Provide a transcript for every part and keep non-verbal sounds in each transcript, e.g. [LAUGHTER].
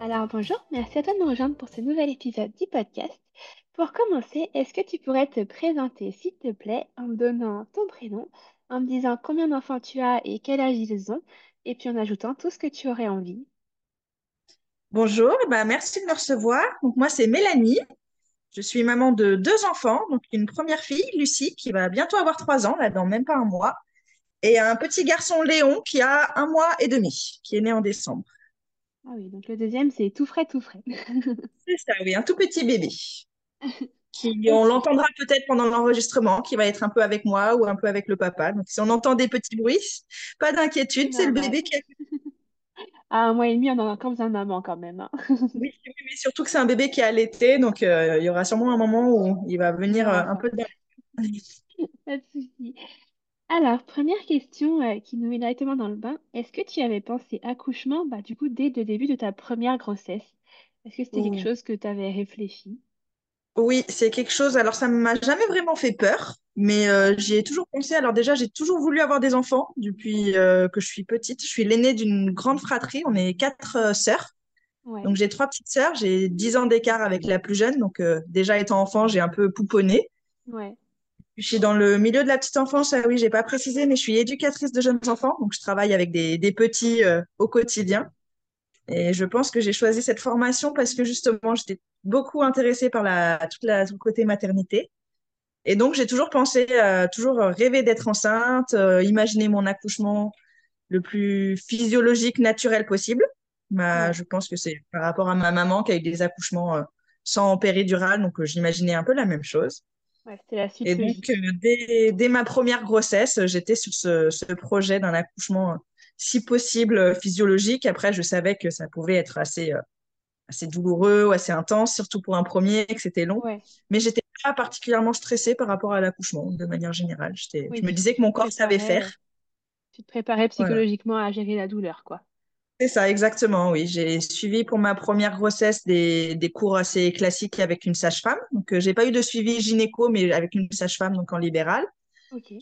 alors bonjour, merci à toi de nous rejoindre pour ce nouvel épisode du podcast. Pour commencer, est-ce que tu pourrais te présenter s'il te plaît en me donnant ton prénom, en me disant combien d'enfants tu as et quel âge ils ont, et puis en ajoutant tout ce que tu aurais envie? Bonjour, bah merci de me recevoir. Donc moi c'est Mélanie. Je suis maman de deux enfants, donc une première fille, Lucie, qui va bientôt avoir trois ans, là dans même pas un mois, et un petit garçon Léon qui a un mois et demi, qui est né en décembre. Ah oui, donc le deuxième, c'est tout frais, tout frais. [LAUGHS] c'est ça, oui, un tout petit bébé. [LAUGHS] Qui, on l'entendra peut-être pendant l'enregistrement, qui va être un peu avec moi ou un peu avec le papa. Donc, si on entend des petits bruits, pas d'inquiétude, c'est le bébé qui a... [LAUGHS] À un mois et demi, on en a encore besoin de maman quand même. Hein. oui, mais surtout que c'est un bébé qui est allaité, donc euh, il y aura sûrement un moment où il va venir euh, un peu de... pas de souci. Alors, première question euh, qui nous met directement dans le bain. Est-ce que tu avais pensé accouchement, bah, du coup, dès le début de ta première grossesse? Est-ce que c'était quelque chose que tu avais réfléchi? Oui, c'est quelque chose. Alors, ça ne m'a jamais vraiment fait peur, mais euh, j'y ai toujours pensé. Alors, déjà, j'ai toujours voulu avoir des enfants depuis euh, que je suis petite. Je suis l'aînée d'une grande fratrie. On est quatre sœurs. Donc, j'ai trois petites sœurs. J'ai dix ans d'écart avec la plus jeune. Donc, déjà étant enfant, j'ai un peu pouponné. Ouais. Je suis dans le milieu de la petite enfance, ah oui, j'ai pas précisé, mais je suis éducatrice de jeunes enfants, donc je travaille avec des, petits euh, au quotidien. Et je pense que j'ai choisi cette formation parce que justement, j'étais beaucoup intéressée par la, toute la, tout le côté maternité. Et donc, j'ai toujours pensé, euh, toujours rêvé d'être enceinte, euh, imaginer mon accouchement le plus physiologique, naturel possible. Bah, Je pense que c'est par rapport à ma maman qui a eu des accouchements sans péridurale, donc j'imaginais un peu la même chose. Et donc, euh, dès, ma première grossesse, j'étais sur ce, projet d'un accouchement, euh, si possible, euh, physiologique. Après, je savais que ça pouvait être assez, assez douloureux ou assez intense, surtout pour un premier, que c'était long. Mais j'étais pas particulièrement stressée par rapport à l'accouchement, de manière générale. je me disais que mon corps savait faire. Tu te préparais psychologiquement à gérer la douleur, quoi. C'est ça, exactement, oui. J'ai suivi pour ma première grossesse des, des cours assez classiques avec une sage-femme. Donc, euh, j'ai pas eu de suivi gynéco, mais avec une sage-femme, donc en libéral.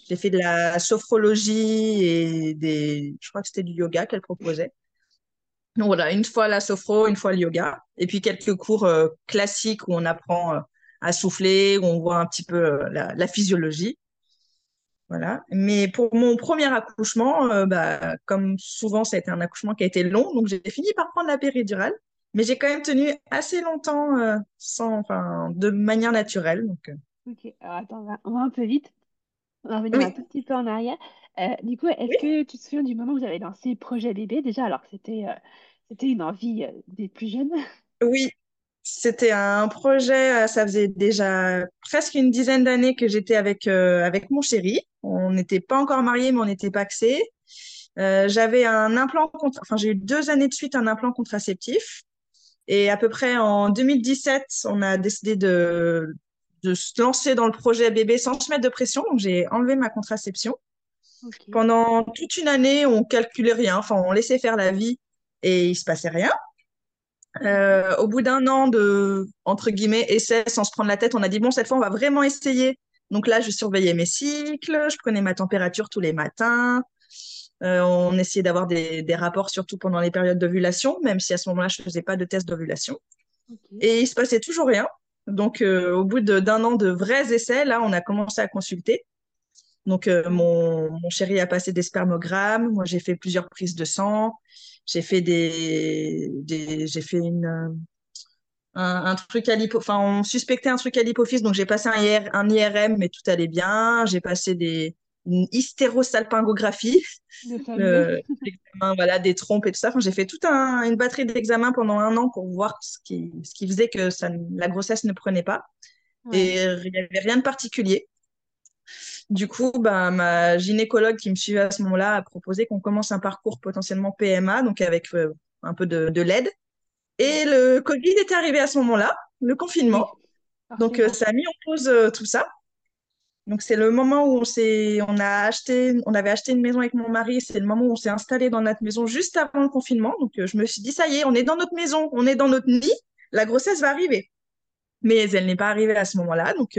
J'ai fait de la sophrologie et des, je crois que c'était du yoga qu'elle proposait. Donc voilà, une fois la sophro, une fois le yoga. Et puis quelques cours euh, classiques où on apprend euh, à souffler, où on voit un petit peu la, la, physiologie. Voilà. Mais pour mon premier accouchement, euh, bah, comme souvent, ça a été un accouchement qui a été long, donc j'ai fini par prendre la péridurale. Mais j'ai quand même tenu assez longtemps euh, sans, enfin, de manière naturelle. Donc, euh. Ok, alors attends, on va, un peu vite. On va revenir un tout petit peu en arrière. du coup, est-ce que tu te souviens du moment où vous avez lancé Projet Bébé déjà, alors que c'était c'était une envie des plus jeunes? Oui, c'était un projet, ça faisait déjà presque une dizaine d'années que j'étais avec, avec mon chéri. On n'était pas encore mariés, mais on était paxés. Euh, j'avais un implant, enfin j'ai eu deux années de suite un implant contraceptif. Et à peu près en 2017, on a décidé de, de se lancer dans le projet bébé sans se mettre de pression. Donc j'ai enlevé ma contraception. Pendant toute une année, on calculait rien. Enfin, on laissait faire la vie et il se passait rien. Euh, au bout d'un an de, entre guillemets, essai sans se prendre la tête, on a dit, bon, cette fois, on va vraiment essayer donc là, je surveillais mes cycles, je prenais ma température tous les matins. Euh, on essayait d'avoir des, rapports, surtout pendant les périodes d'ovulation, même si à ce moment-là, je ne faisais pas de test d'ovulation. Et il se passait toujours rien. Donc, euh, au bout d'un an de vrais essais, là, on a commencé à consulter. Donc, euh, mon, mon, chéri a passé des spermogrammes. Moi, j'ai fait plusieurs prises de sang. J'ai fait des, des j'ai fait une, un, truc à l'hypo, enfin, on suspectait un truc à l'hypophyse, donc j'ai passé un, un IRM, mais tout allait bien. J'ai passé des, une hystérosalpingographie, [LAUGHS] euh, voilà, des trompes et tout ça. Enfin, j'ai fait toute un, une batterie d'examens pendant un an pour voir ce qui, ce qui faisait que ça, la grossesse ne prenait pas. Et il n'y avait rien de particulier. Du coup, bah, ma gynécologue qui me suivait à ce moment-là a proposé qu'on commence un parcours potentiellement PMA, donc avec euh, un peu de, de l'aide. Et le Covid était arrivé à ce moment-là, le confinement. Donc, ça a mis en pause tout ça. Donc, c'est le moment où on s'est, on a acheté, on avait acheté une maison avec mon mari. C'est le moment où on s'est installé dans notre maison juste avant le confinement. Donc, je me suis dit, ça y est, on est dans notre maison, on est dans notre nid. La grossesse va arriver. Mais elle n'est pas arrivée à ce moment-là. Donc,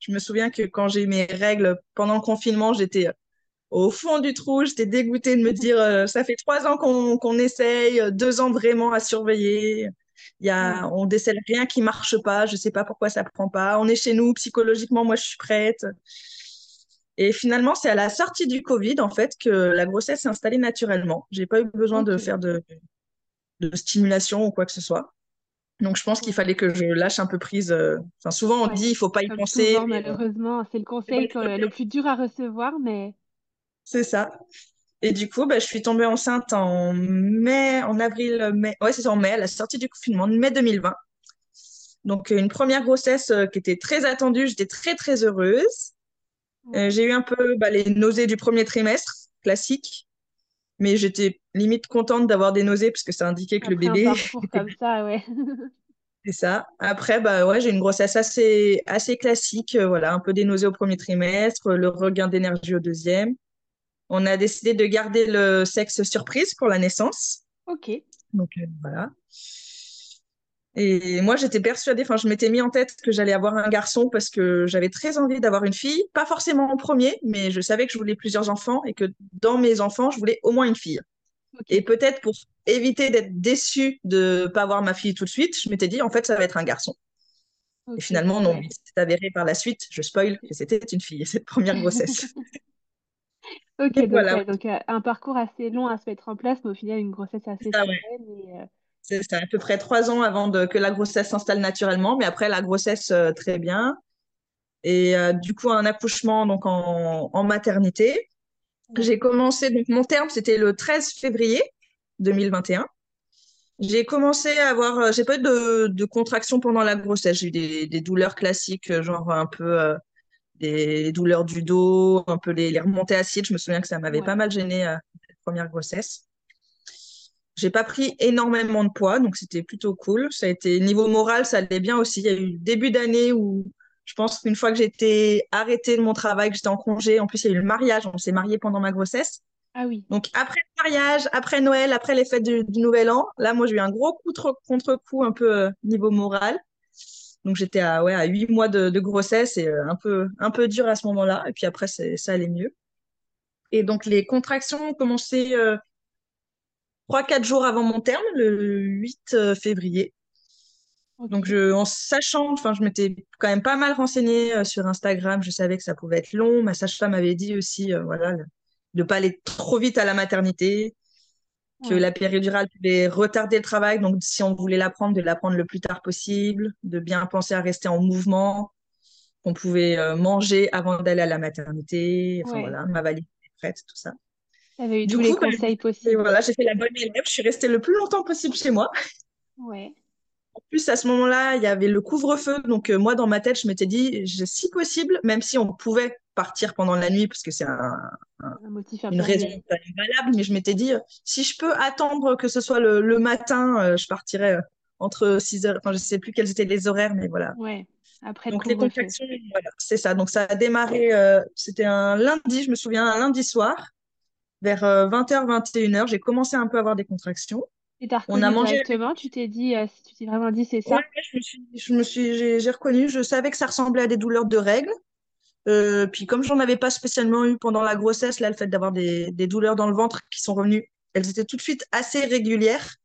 je me souviens que quand j'ai eu mes règles pendant le confinement, j'étais au fond du trou. J'étais dégoûtée de me dire, euh, ça fait trois ans qu'on essaye, euh, deux ans vraiment à surveiller. Il y a, on décèle rien qui marche pas. Je sais pas pourquoi ça prend pas. On est chez nous psychologiquement. Moi, je suis prête. Et finalement, c'est à la sortie du Covid, en fait, que la grossesse s'est installée naturellement. J'ai pas eu besoin de faire de, de stimulation ou quoi que ce soit. Donc, je pense qu'il fallait que je lâche un peu prise. Euh, enfin, souvent, on dit il faut pas y penser. malheureusement, c'est le conseil le plus dur à recevoir, mais c'est ça. Et du coup, bah, je suis tombée enceinte en mai, en avril, mai. Ouais, c'est en mai, à la sortie du confinement, mai 2020. Donc, une première grossesse euh, qui était très attendue. J'étais très, très heureuse. Euh, j'ai eu un peu bah, les nausées du premier trimestre, classique. Mais j'étais limite contente d'avoir des nausées parce que ça indiquait que le bébé. Un [LAUGHS] comme ça, ouais. [LAUGHS] C'est ça. Après, bah ouais, j'ai une grossesse assez, assez classique. Euh, voilà, un peu des nausées au premier trimestre, le regain d'énergie au deuxième. On a décidé de garder le sexe surprise pour la naissance. Ok. Donc euh, voilà. Et moi, j'étais persuadée, enfin, je m'étais mis en tête que j'allais avoir un garçon parce que j'avais très envie d'avoir une fille. Pas forcément en premier, mais je savais que je voulais plusieurs enfants et que dans mes enfants, je voulais au moins une fille. Et peut-être pour éviter d'être déçue de ne pas avoir ma fille tout de suite, je m'étais dit, en fait, ça va être un garçon. Et finalement, non, c'est avéré par la suite, je spoil, que c'était une fille, cette première grossesse. [LAUGHS] Ok, donc, voilà. donc euh, un parcours assez long à se mettre en place, mais au final, une grossesse assez sereine. Euh, c'est à peu près trois ans avant de, que la grossesse s'installe naturellement, mais après la grossesse, euh, très bien. Et du coup, un accouchement donc en, en maternité. J'ai commencé, donc mon terme, c'était le 13 février 2021. J'ai commencé à avoir, j'ai pas eu de, de contractions pendant la grossesse. J'ai eu des, des, douleurs classiques, genre un peu des douleurs du dos, un peu les, remontées acides. Je me souviens que ça m'avait pas mal gêné cette première grossesse. J'ai pas pris énormément de poids, donc c'était plutôt cool. Ça a été niveau moral, ça allait bien aussi. Il y a eu début d'année où je pense qu'une fois que j'étais arrêtée de mon travail, que j'étais en congé, en plus il y a eu le mariage, on s'est marié pendant ma grossesse. Ah oui. Donc après le mariage, après Noël, après les fêtes du, Nouvel An, là moi j'ai eu un gros coup contre-coup un peu euh, niveau moral. Donc j'étais à, ouais, à 8 mois de, grossesse et euh, un, peu, un peu dur à ce moment-là. Et puis après, ça allait mieux. Et donc les contractions ont commencé euh, 3-4 jours avant mon terme, le 8 euh, février. Donc je, en sachant, enfin je m'étais quand même pas mal renseignée euh, sur Instagram, je savais que ça pouvait être long. Ma sage-femme avait dit aussi, voilà, de ne pas aller trop vite à la maternité, que la péridurale pouvait retarder le travail. Donc, si on voulait l'apprendre, de l'apprendre le plus tard possible, de bien penser à rester en mouvement, qu'on pouvait euh, manger avant d'aller à la maternité. Enfin, voilà, ma valise était prête, tout ça. Eu tous les bah, conseils possibles. voilà, j'ai fait la bonne élève. Je suis restée le plus longtemps possible chez moi. Ouais. En plus, à ce moment-là, il y avait le couvre-feu. Donc, euh, moi, dans ma tête, je m'étais dit, si possible, même si on pouvait partir pendant la nuit, parce que c'est un, une raison valable, mais je m'étais dit, si je peux attendre que ce soit le, matin, euh, je partirais euh, entre 6 heures, enfin, je sais plus quels étaient les horaires, mais voilà. Ouais. Après Donc, les contractions, voilà, c'est ça. Donc, ça a démarré, c'était un lundi, je me souviens, un lundi soir, vers 20h, 21h, j'ai commencé un peu à avoir des contractions. Et t'as reconnu on a mangé directement, tu t'es dit, euh, tu t'es vraiment dit c'est ça? Ouais, je me suis, je me suis, j'ai, reconnu, je savais que ça ressemblait à des douleurs de règles. Euh, puis comme j'en avais pas spécialement eu pendant la grossesse, là, le fait d'avoir des, des, douleurs dans le ventre qui sont revenues, elles étaient tout de suite assez régulières.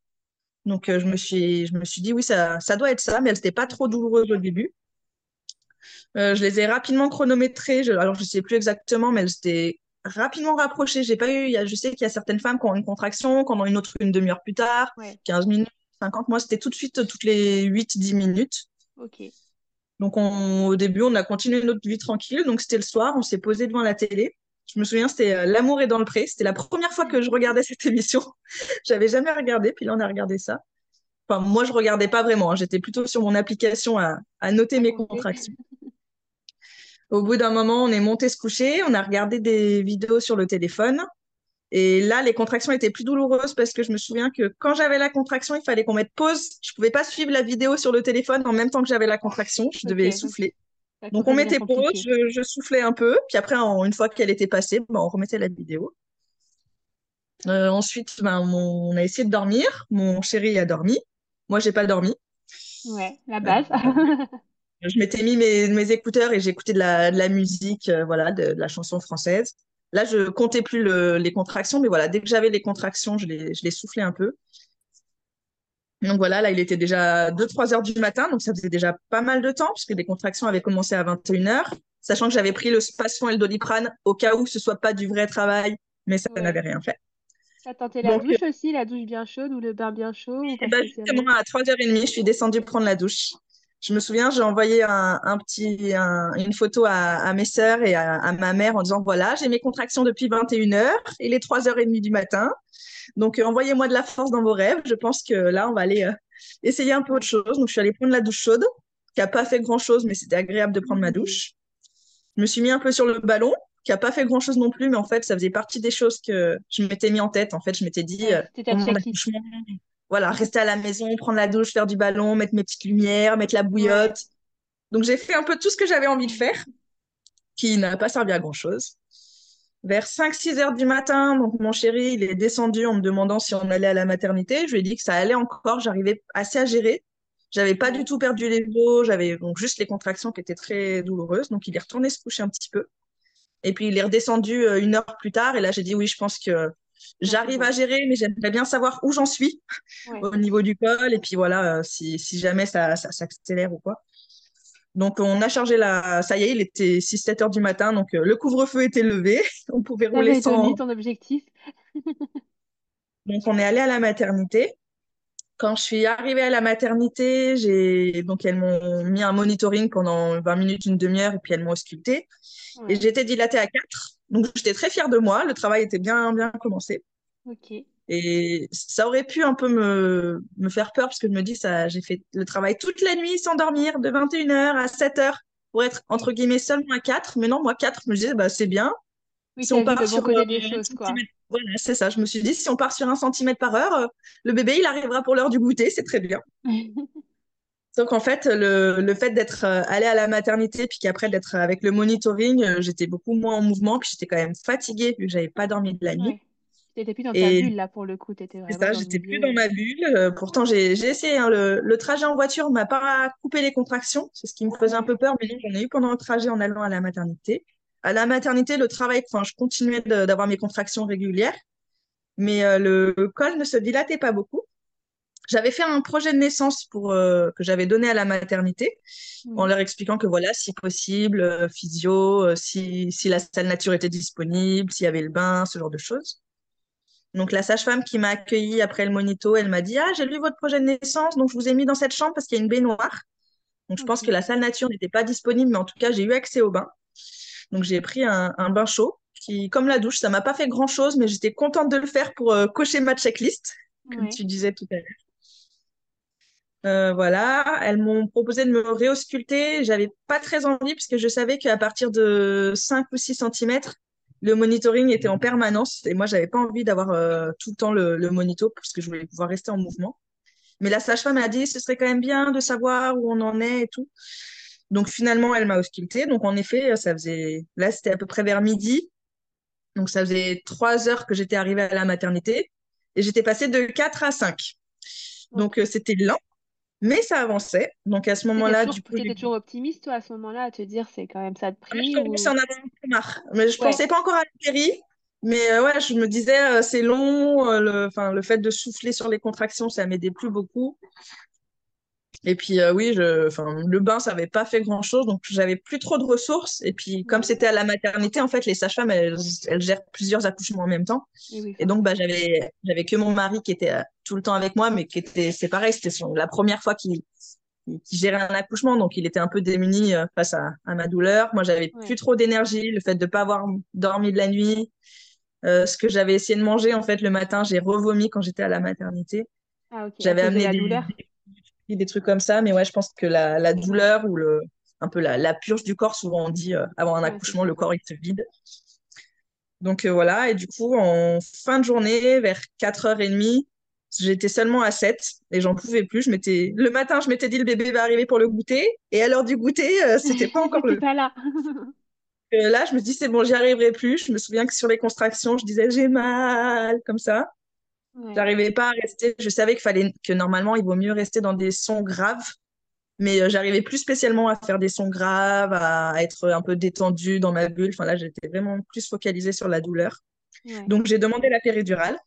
Donc euh, je me suis, je me suis dit oui, ça, ça doit être ça, mais elles n'étaient pas trop douloureuses au début. je les ai rapidement chronométrées. Je, alors je sais plus exactement, mais elles étaient rapidement rapproché. J'ai pas eu, je sais qu'il y a certaines femmes qui ont une contraction, qui en ont une autre une demi-heure plus tard, 15 minutes, 50. Moi, c'était tout de suite toutes les 8-10 minutes. Ok. Donc, au début, on a continué notre vie tranquille. Donc, c'était le soir, on s'est posé devant la télé. Je me souviens, c'était euh, L'amour est dans le pré. C'était la première fois que je regardais cette émission. [LAUGHS] J'avais jamais regardé, puis là, on a regardé ça. Enfin, moi, je regardais pas vraiment. Hein. J'étais plutôt sur mon application à, à noter mes contractions. [LAUGHS] Au bout d'un moment, on est monté se coucher, on a regardé des vidéos sur le téléphone. Et là, les contractions étaient plus douloureuses parce que je me souviens que quand j'avais la contraction, il fallait qu'on mette pause. Je pouvais pas suivre la vidéo sur le téléphone en même temps que j'avais la contraction. Je devais souffler. Donc, on mettait pause, je, soufflais un peu. Puis après, une fois qu'elle était passée, ben, on remettait la vidéo. Euh, ensuite, ben, on a essayé de dormir. Mon chéri a dormi. Moi, j'ai pas dormi. Ouais, la base. [LAUGHS] je m'étais mis mes, écouteurs et j'écoutais de la, de la musique, euh, voilà, de, la chanson française. Là, je comptais plus les contractions, mais voilà, dès que j'avais les contractions, je les, je les soufflais un peu. Donc voilà, là, il était déjà 2-3 heures du matin, donc ça faisait déjà pas mal de temps, puisque les contractions avaient commencé à 21 heures, sachant que j'avais pris le Spasfon et le Doliprane au cas où ce soit pas du vrai travail, mais ça n'avait rien fait. T'as tenté la douche aussi, la douche bien chaude ou le bain bien chaud bah, Justement, à 3h30, je suis descendue prendre la douche. Je me souviens, j'ai envoyé un, petit, une photo à, mes sœurs et à, ma mère en disant voilà, j'ai mes contractions depuis 21h, il est 3h30 du matin. Donc, euh, envoyez-moi de la force dans vos rêves. Je pense que là, on va aller euh, essayer un peu autre chose. Donc, je suis allée prendre la douche chaude, qui n'a pas fait grand-chose, mais c'était agréable de prendre ma douche. Je me suis mis un peu sur le ballon, qui n'a pas fait grand-chose non plus, mais en fait, ça faisait partie des choses que je m'étais mis en tête. En fait, je m'étais dit, euh, voilà, rester à la maison, prendre la douche, faire du ballon, mettre mes petites lumières, mettre la bouillotte. Donc, j'ai fait un peu tout ce que j'avais envie de faire, qui n'a pas servi à grand-chose. Vers 5-6 heures du matin, donc mon chéri, il est descendu en me demandant si on allait à la maternité. Je lui ai dit que ça allait encore, j'arrivais assez à gérer. J'avais pas du tout perdu les os, j'avais donc juste les contractions qui étaient très douloureuses. Donc il est retourné se coucher un petit peu. Et puis il est redescendu euh, une heure plus tard. Et là, j'ai dit oui, je pense que j'arrive à gérer, mais j'aimerais bien savoir où j'en suis [LAUGHS] au niveau du col. Et puis voilà, euh, si, si jamais ça, ça s'accélère ou quoi. Donc, on a chargé la. Ça y est, il était 6-7 heures du matin. Donc, euh, le couvre-feu était levé. [LAUGHS] on pouvait rouler sans. ton objectif. [LAUGHS] donc, on est allé à la maternité. Quand je suis arrivée à la maternité, j'ai donc elles m'ont mis un monitoring pendant 20 minutes, une demi-heure, et puis elles m'ont ausculté. Et j'étais dilatée à 4. Donc, j'étais très fière de moi. Le travail était bien, bien commencé. Et ça aurait pu un peu me, me faire peur parce que je me dis, ça, j'ai fait le travail toute la nuit sans dormir, de 21h à 7h pour être entre guillemets seulement à 4. Mais non, moi, 4, je me disais, bah, c'est bien. Oui, si on part sur des choses, quoi. Voilà, c'est ça. Je me suis dit, si on part sur un centimètre par heure, euh, le bébé, il arrivera pour l'heure du goûter, c'est très bien. [LAUGHS] Donc en fait, le, le fait d'être euh, allée à la maternité, puis qu'après d'être avec le monitoring, euh, j'étais beaucoup moins en mouvement, puis j'étais quand même fatiguée vu que j'avais pas dormi de la nuit. T'étais plus dans ta bulle là pour le coup, t'étais vraiment. C'est ça, j'étais plus dans ma bulle. Euh, pourtant, j'ai essayé. Hein, le, le, trajet en voiture m'a pas coupé les contractions. C'est ce qui me faisait un peu peur, mais j'en ai eu pendant le trajet en allant à la maternité. À la maternité, le travail, enfin, je continuais d'avoir mes contractions régulières, mais euh, le col ne se dilatait pas beaucoup. J'avais fait un projet de naissance pour euh, que j'avais donné à la maternité, en leur expliquant que voilà, si possible, physio, si, si la salle nature était disponible, s'il y avait le bain, ce genre de choses. Donc la sage-femme qui m'a accueillie après le monito, elle m'a dit Ah, j'ai lu votre projet de naissance, donc je vous ai mis dans cette chambre parce qu'il y a une baignoire. Donc je pense que la salle nature n'était pas disponible, mais en tout cas, j'ai eu accès au bain. Donc j'ai pris un, bain chaud qui, comme la douche, ça m'a pas fait grand-chose, mais j'étais contente de le faire pour euh, cocher ma checklist, comme tu disais tout à l'heure. Euh, voilà, elles m'ont proposé de me réausculter. J'avais pas très envie puisque je savais qu'à partir de 5 ou 6 cm, le monitoring était en permanence et moi, j'avais pas envie d'avoir euh, tout le temps le, le, monito parce que je voulais pouvoir rester en mouvement. Mais la sage-femme a dit ce serait quand même bien de savoir où on en est et tout. Donc finalement, elle m'a ausculté. Donc en effet, ça faisait là, c'était à peu près vers midi. Donc ça faisait trois heures que j'étais arrivée à la maternité et j'étais passée de 4 à 5. Donc euh, c'était lent, mais ça avançait. Donc à ce moment-là, du coup. Tu étais toujours optimiste, toi, à ce moment-là, à te dire c'est quand même ça de prix Je commençais ou... en avoir marre. Mais je ne pensais pas encore à la Mais euh, ouais, je me disais, euh, c'est long. Le, le fait de souffler sur les contractions, ça m'aidait plus beaucoup. Et puis oui, je, le bain, ça n'avait pas fait grand-chose, donc j'avais plus trop de ressources. Et puis comme c'était à la maternité, en fait, les sages-femmes, elles, gèrent plusieurs accouchements en même temps. Et, donc, bah, j'avais, j'avais que mon mari qui était tout le temps avec moi, mais qui était, c'est pareil, c'était la première fois qu'il, gérait un accouchement, donc il était un peu démuni face à, ma douleur. Moi, j'avais plus trop d'énergie, le fait de ne pas avoir dormi de la nuit. ce que j'avais essayé de manger, en fait, le matin, j'ai revomi quand j'étais à la maternité. Ah, J'avais amené la douleur? des trucs comme ça. Mais ouais, je pense que la, douleur ou le, un peu la, purge du corps, souvent on dit euh, avant un accouchement, le corps il se vide. Donc voilà, et du coup, en fin de journée, vers 4h30, j'étais seulement à 7 et j'en pouvais plus. Je m'étais... Le matin, je m'étais dit le bébé va arriver pour le goûter, et à l'heure du goûter, [LAUGHS] c'était pas encore le. pas là. [LAUGHS] là, je me dis c'est bon, j'y arriverai plus. Je me souviens que sur les contractions, je disais j'ai mal, comme ça. J'arrivais pas à rester. Je savais qu'il fallait que normalement, il vaut mieux rester dans des sons graves. Mais euh, j'arrivais plus spécialement à faire des sons graves, à être un peu détendue dans ma bulle. Enfin là, j'étais vraiment plus focalisée sur la douleur. Donc j'ai demandé la péridurale.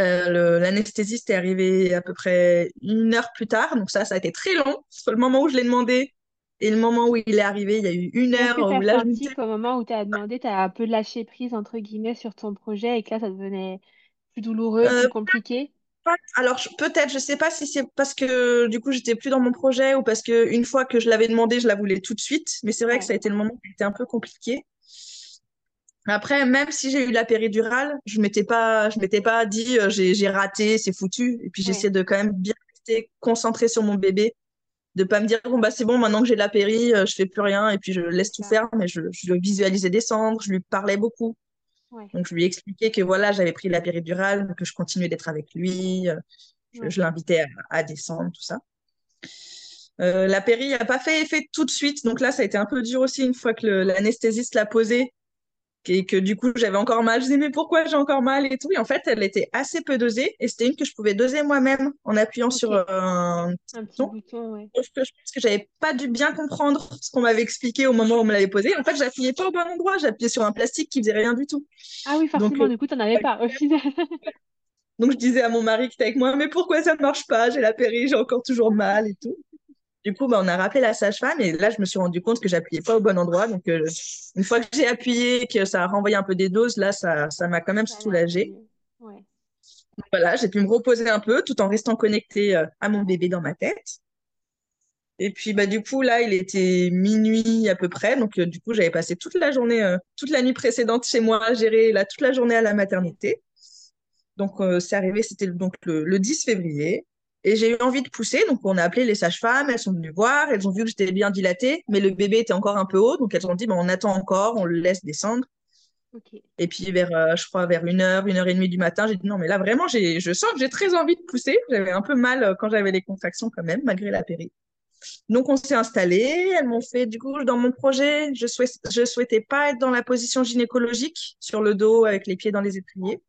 Euh, L'anesthésiste est arrivé à peu près une heure plus tard. Donc ça, ça a été très long. Sur le moment où je l'ai demandé et le moment où il est arrivé, il y a eu une heure. Que tu as senti qu'au moment où tu as demandé, tu as un peu lâché prise, entre guillemets, sur ton projet et que là, ça devenait plus douloureux, plus euh, compliqué? alors peut-être, je sais pas si c'est parce que du coup j'étais plus dans mon projet ou parce que une fois que je l'avais demandé, je la voulais tout de suite. Mais c'est vrai que ça a été le moment qui était un peu compliqué. Après, même si j'ai eu la péridurale, je m'étais pas, je m'étais pas dit euh, j'ai raté, c'est foutu. Et puis j'essaie de quand même bien rester concentrée sur mon bébé, de pas me dire bon bah c'est bon maintenant que j'ai la péri, euh, je fais plus rien et puis je laisse tout faire. Mais je, je le visualisais descendre, je lui parlais beaucoup. Donc, je lui ai expliqué que voilà, j'avais pris la péridurale, que je continuais d'être avec lui. Euh, je, l'invitais à, descendre, tout ça. Euh, la péri n'a pas fait effet tout de suite. Donc là, ça a été un peu dur aussi une fois que l'anesthésiste l'a posée et que du coup j'avais encore mal. Je disais mais pourquoi j'ai encore mal et tout. Et en fait, elle était assez peu dosée et c'était une que je pouvais doser moi-même en appuyant sur euh, un, petit bouton. ouais. je, pense que j'avais pas dû bien comprendre ce qu'on m'avait expliqué au moment où on me l'avait posé. En fait, j'appuyais pas au bon endroit, j'appuyais sur un plastique qui faisait rien du tout. Ah oui, forcément, euh, du coup, tu n'en avais pas au final. Donc je disais à mon mari qui était avec moi, mais pourquoi ça ne marche pas? J'ai la péri, j'ai encore toujours mal et tout. Du coup, bah, on a rappelé la sage-femme et là, je me suis rendu compte que j'appuyais pas au bon endroit. Donc, euh, une fois que j'ai appuyé et que ça a renvoyé un peu des doses, là, ça, ça m'a quand même soulagée. Voilà, j'ai pu me reposer un peu tout en restant connectée euh, à mon bébé dans ma tête. Et puis, bah, du coup, là, il était minuit à peu près. Donc, euh, du coup, j'avais passé toute la journée, toute la nuit précédente chez moi à gérer là, toute la journée à la maternité. Donc, c'est arrivé, c'était donc le, le 10 février. Et j'ai eu envie de pousser, donc on a appelé les sages-femmes, elles sont venues voir, elles ont vu que j'étais bien dilatée, mais le bébé était encore un peu haut, donc elles ont dit, bah, on attend encore, on le laisse descendre. Et puis vers, euh, je crois, vers une heure, une heure et demie du matin, j'ai dit non, mais là vraiment, je sens que j'ai très envie de pousser. J'avais un peu mal euh, quand j'avais les contractions quand même, malgré la péri. Donc on s'est installé, elles m'ont fait, du coup, dans mon projet, je, je souhaitais pas être dans la position gynécologique, sur le dos, avec les pieds dans les étriers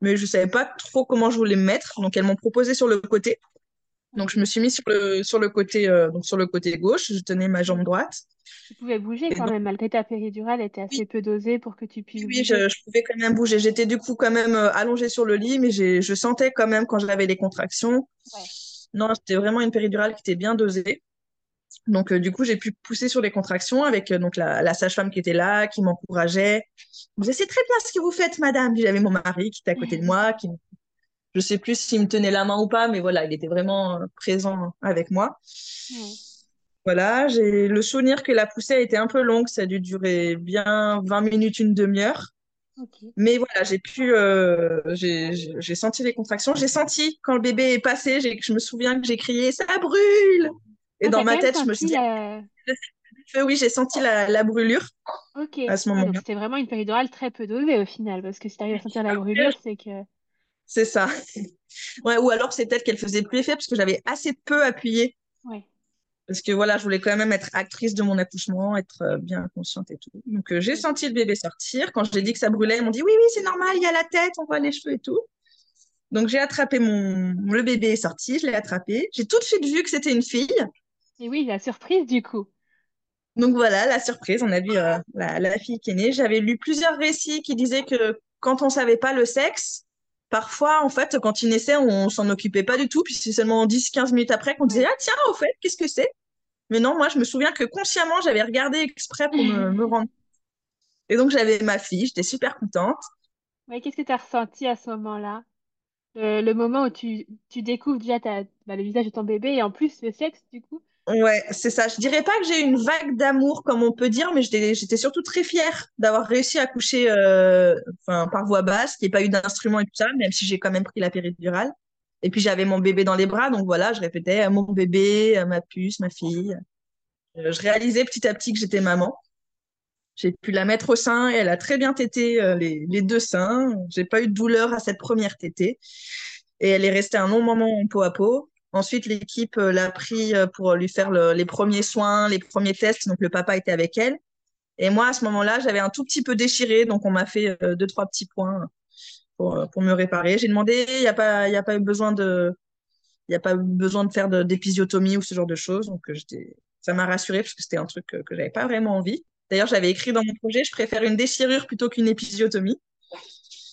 mais je savais pas trop comment je voulais me mettre. Donc elles m'ont proposé sur le côté. Donc je me suis mis sur le sur le côté euh, donc sur le côté gauche. Je tenais ma jambe droite. Tu pouvais bouger quand même malgré ta péridurale était assez peu dosée pour que tu puisses. Oui, je, je, pouvais quand même bouger. J'étais du coup quand même euh, allongée sur le lit, mais je sentais quand même quand j'avais les contractions. Ouais. Non, c'était vraiment une péridurale qui était bien dosée. Donc, euh, du coup, j'ai pu pousser sur les contractions avec euh, donc la, sage-femme qui était là, qui m'encourageait. Vous c'est très bien ce que vous faites, madame. J'avais mon mari qui était à côté de moi, qui, je sais plus s'il me tenait la main ou pas, mais voilà, il était vraiment euh, présent avec moi. Voilà, j'ai le souvenir que la poussée a été un peu longue, ça a dû durer bien 20 minutes, une demi-heure. Mais voilà, j'ai pu, j'ai senti les contractions. J'ai senti quand le bébé est passé, je me souviens que j'ai crié, ça brûle. Et ah, dans ma tête, je me suis dit, oui, j'ai senti la, brûlure Ok. à ce moment-là. c'était vraiment une péridurale très peu dosée au final, parce que si tu arrives à sentir la brûlure, c'est que. C'est ça. ouais, ou alors c'est peut-être qu'elle faisait plus effet parce que j'avais assez peu appuyé. Ouais. Parce que voilà, je voulais quand même être actrice de mon accouchement, être euh, bien consciente et tout. Donc euh, j'ai senti le bébé sortir. Quand j'ai dit que ça brûlait, ils m'ont dit oui, oui, c'est normal, il y a la tête, on voit les cheveux et tout. Donc j'ai attrapé mon. Le bébé est sorti, je l'ai attrapé. J'ai tout de suite vu que c'était une fille. Et oui, la surprise du coup. Donc voilà, la surprise, on a vu euh, la, fille qui est née. J'avais lu plusieurs récits qui disaient que quand on savait pas le sexe, parfois, en fait, quand il naissait, on s'en occupait pas du tout. Puis c'est seulement 10-15 minutes après qu'on disait, ah tiens, au fait, qu'est-ce que c'est? Mais non, moi, je me souviens que consciemment, j'avais regardé exprès pour me, [LAUGHS] rendre. Et donc, j'avais ma fille, j'étais super contente. Mais qu'est-ce que tu as ressenti à ce moment-là? Le, moment où tu, découvres déjà bah, le visage de ton bébé et en plus le sexe, du coup? Ouais, c'est ça. Je dirais pas que j'ai une vague d'amour, comme on peut dire, mais j'étais surtout très fière d'avoir réussi à coucher euh, par voie basse, qu'il n'y ait pas eu d'instrument et tout ça, même si j'ai quand même pris la péridurale. Et puis j'avais mon bébé dans les bras, donc voilà, je répétais mon bébé, ma puce, ma fille. Euh, je réalisais petit à petit que j'étais maman. J'ai pu la mettre au sein et elle a très bien tété euh, les, les, deux seins. J'ai pas eu de douleur à cette première tétée. Et elle est restée un long moment en peau à peau. Ensuite, l'équipe euh, l'a pris euh, pour lui faire le, les premiers soins, les premiers tests. Donc, le papa était avec elle. Et moi, à ce moment-là, j'avais un tout petit peu déchiré. Donc, on m'a fait deux, trois petits points pour, me réparer. J'ai demandé, il n'y a, pas, eu besoin de, a pas besoin de faire d'épisiotomie ou ce genre de choses. Donc, ça m'a rassurée parce que c'était un truc que, que j'avais pas vraiment envie. D'ailleurs, j'avais écrit dans mon projet, je préfère une déchirure plutôt qu'une épisiotomie.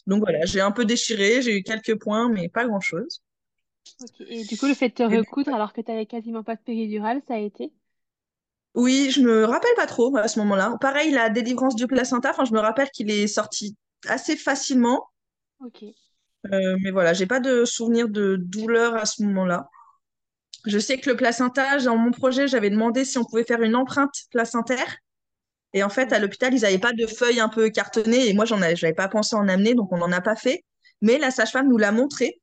Donc voilà, j'ai un peu déchiré, j'ai eu quelques points, mais pas grand-chose. Et du coup, le fait de te recoudre alors que tu n'avais quasiment pas de péridurale, ça a été? Oui, je me rappelle pas trop à ce moment-là. Pareil, la délivrance du placenta, je me rappelle qu'il est sorti assez facilement. Ok. Euh, mais voilà, j'ai pas de souvenir de douleur à ce moment-là. Je sais que le placenta, dans mon projet, j'avais demandé si on pouvait faire une empreinte placentaire. Et en fait, à l'hôpital, ils n'avaient pas de feuilles un peu cartonnées. Et moi, j'en avais, pas pensé en amener, donc on n'en a pas fait. Mais la sage-femme nous l'a montré.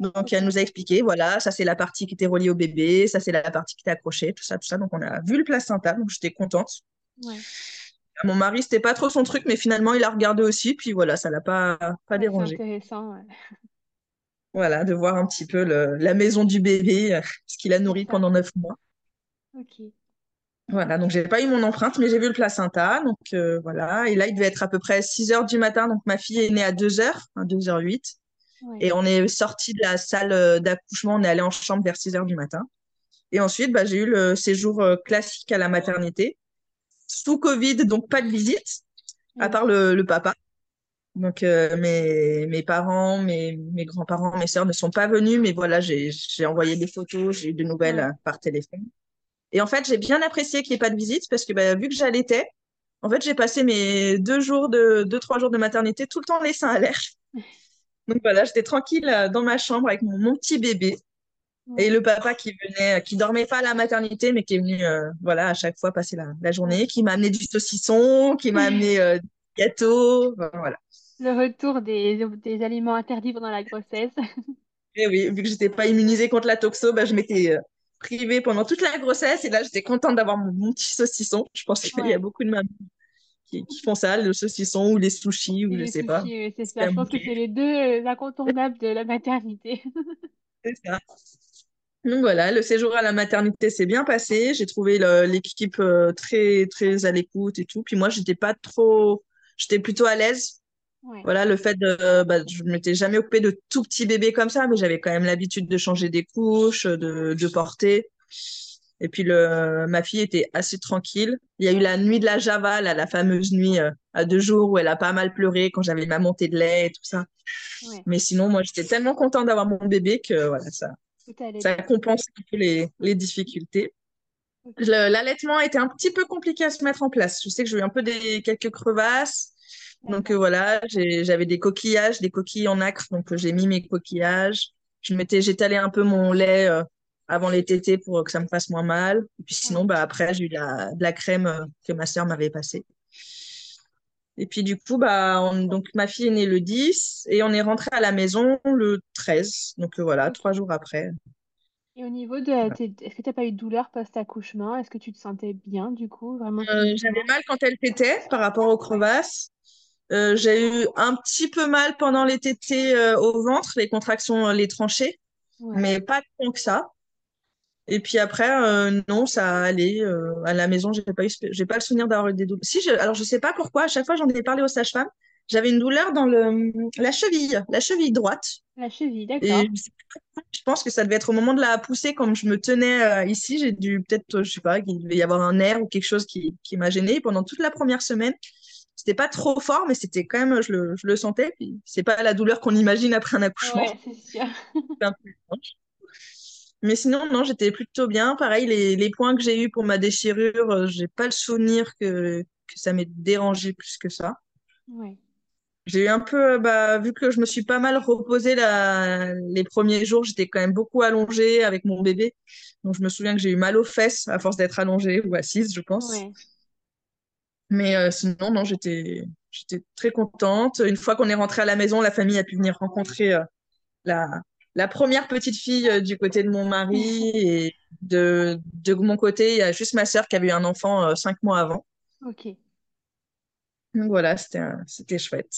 Donc, elle nous a expliqué, voilà, ça c'est la partie qui était reliée au bébé, ça c'est la partie qui était accrochée, tout ça, tout ça. Donc, on a vu le placenta, donc j'étais contente. Mon mari, c'était pas trop son truc, mais finalement, il a regardé aussi, puis voilà, ça l'a pas, pas dérangé. C'est intéressant, ouais. Voilà, de voir un petit peu le, la maison du bébé, euh, ce qu'il a nourri pendant neuf mois. Ok. Voilà, donc j'ai pas eu mon empreinte, mais j'ai vu le placenta. Donc euh, voilà, et là, il devait être à peu près 6 heures du matin. Donc ma fille est née à 2 heures, à 2h08. Et on est sorti de la salle euh, d'accouchement, on est allé en chambre vers 6 heures du matin. Et ensuite, bah, j'ai eu le séjour euh, classique à la maternité. Sous Covid, donc pas de visite, à part le, le papa. Donc mes, mes parents, mes, mes grands-parents, mes sœurs ne sont pas venus, mais voilà, j'ai envoyé des photos, j'ai eu de nouvelles par téléphone. Et en fait, j'ai bien apprécié qu'il n'y ait pas de visite parce que bah, vu que j'allaitais, en fait, j'ai passé mes deux jours de deux, trois jours de maternité tout le temps les seins à l'air. [LAUGHS] Donc voilà, j'étais tranquille euh, dans ma chambre avec mon, mon petit bébé. Et le papa qui venait, euh, qui dormait pas à la maternité, mais qui est venu, euh, voilà, à chaque fois passer la, la journée, qui m'a amené du saucisson, qui m'a amené euh, du gâteau, voilà. Le retour des, des aliments interdits pendant la grossesse. [LAUGHS] Et oui, vu que j'étais pas immunisée contre la toxo, bah, je m'étais privée pendant toute la grossesse. Et là, j'étais contente d'avoir mon, petit saucisson. Je pense qu'il y a beaucoup de mamans qui, font ça, le saucisson ou les sushis, ou je sais pas. c'est ça. Je pense que c'est les deux incontournables de la maternité. [LAUGHS] c'est ça. Donc voilà, le séjour à la maternité s'est bien passé. J'ai trouvé l'équipe euh, très très à l'écoute et tout. Puis moi, j'étais pas trop, j'étais plutôt à l'aise voilà, le fait de, bah, je m'étais jamais occupée de tout petits bébés comme ça, mais j'avais quand même l'habitude de changer des couches, de, de porter. Et puis le, ma fille était assez tranquille. Il y a eu la nuit de la Java, la fameuse nuit euh, à deux jours où elle a pas mal pleuré quand j'avais ma montée de lait et tout ça. Mais sinon, moi, j'étais tellement contente d'avoir mon bébé que voilà, ça, ça compense un peu les, les difficultés. L'allaitement a été un petit peu compliqué à se mettre en place. Je sais que j'ai eu un peu des quelques crevasses. Donc euh, voilà, j'avais des coquillages, des coquilles en acre, donc euh, j'ai mis mes coquillages. Je m'étais, j'étalais un peu mon lait euh, avant les tétés pour que ça me fasse moins mal. Et puis sinon, bah après j'ai eu la, de la crème que ma sœur m'avait passée. Et puis du coup, bah donc ma fille est née le 10 et on est rentré à la maison le 13. Donc voilà, trois jours après. Et au niveau de, est-ce que tu n'as pas eu de douleur post-accouchement? Est-ce que tu te sentais bien du coup, vraiment? J'avais mal quand elle tétait par rapport aux crevasses. Euh, j'ai eu un petit peu mal pendant les tétés euh, au ventre, les contractions, euh, les tranchées, mais pas tant que ça. Et puis après, non, ça allait. à la maison, j'ai pas eu, j'ai pas le souvenir d'avoir eu des douleurs. Si, je, alors je sais pas pourquoi. À chaque fois, j'en ai parlé aux sages-femmes. J'avais une douleur dans le, la cheville, la cheville droite. La cheville, d'accord. Je pense que ça devait être au moment de la poussée, comme je me tenais ici, j'ai dû peut-être, je sais pas, qu'il devait y avoir un nerf ou quelque chose qui, qui m'a gênée pendant toute la première semaine. C'était pas trop fort, mais c'était quand même, je le, je le sentais. Puis c'est pas la douleur qu'on imagine après un accouchement. Ouais, c'est sûr. [LAUGHS] mais sinon, non, j'étais plutôt bien. Pareil, les, les points que j'ai eus pour ma déchirure, euh, j'ai pas le souvenir que, que ça m'ait dérangé plus que ça. Ouais. J'ai eu un peu, bah, vu que je me suis pas mal reposée la... les premiers jours, j'étais quand même beaucoup allongée avec mon bébé. Donc, je me souviens que j'ai eu mal aux fesses à force d'être allongée ou assise, je pense. Ouais. Mais euh, sinon, non, j'étais, j'étais très contente. Une fois qu'on est rentré à la maison, la famille a pu venir rencontrer euh, la, la première petite fille euh, du côté de mon mari. [LAUGHS] Et de, de mon côté, il y a juste ma sœur qui avait eu un enfant cinq mois avant. Ok. Donc voilà, c'était c'était chouette.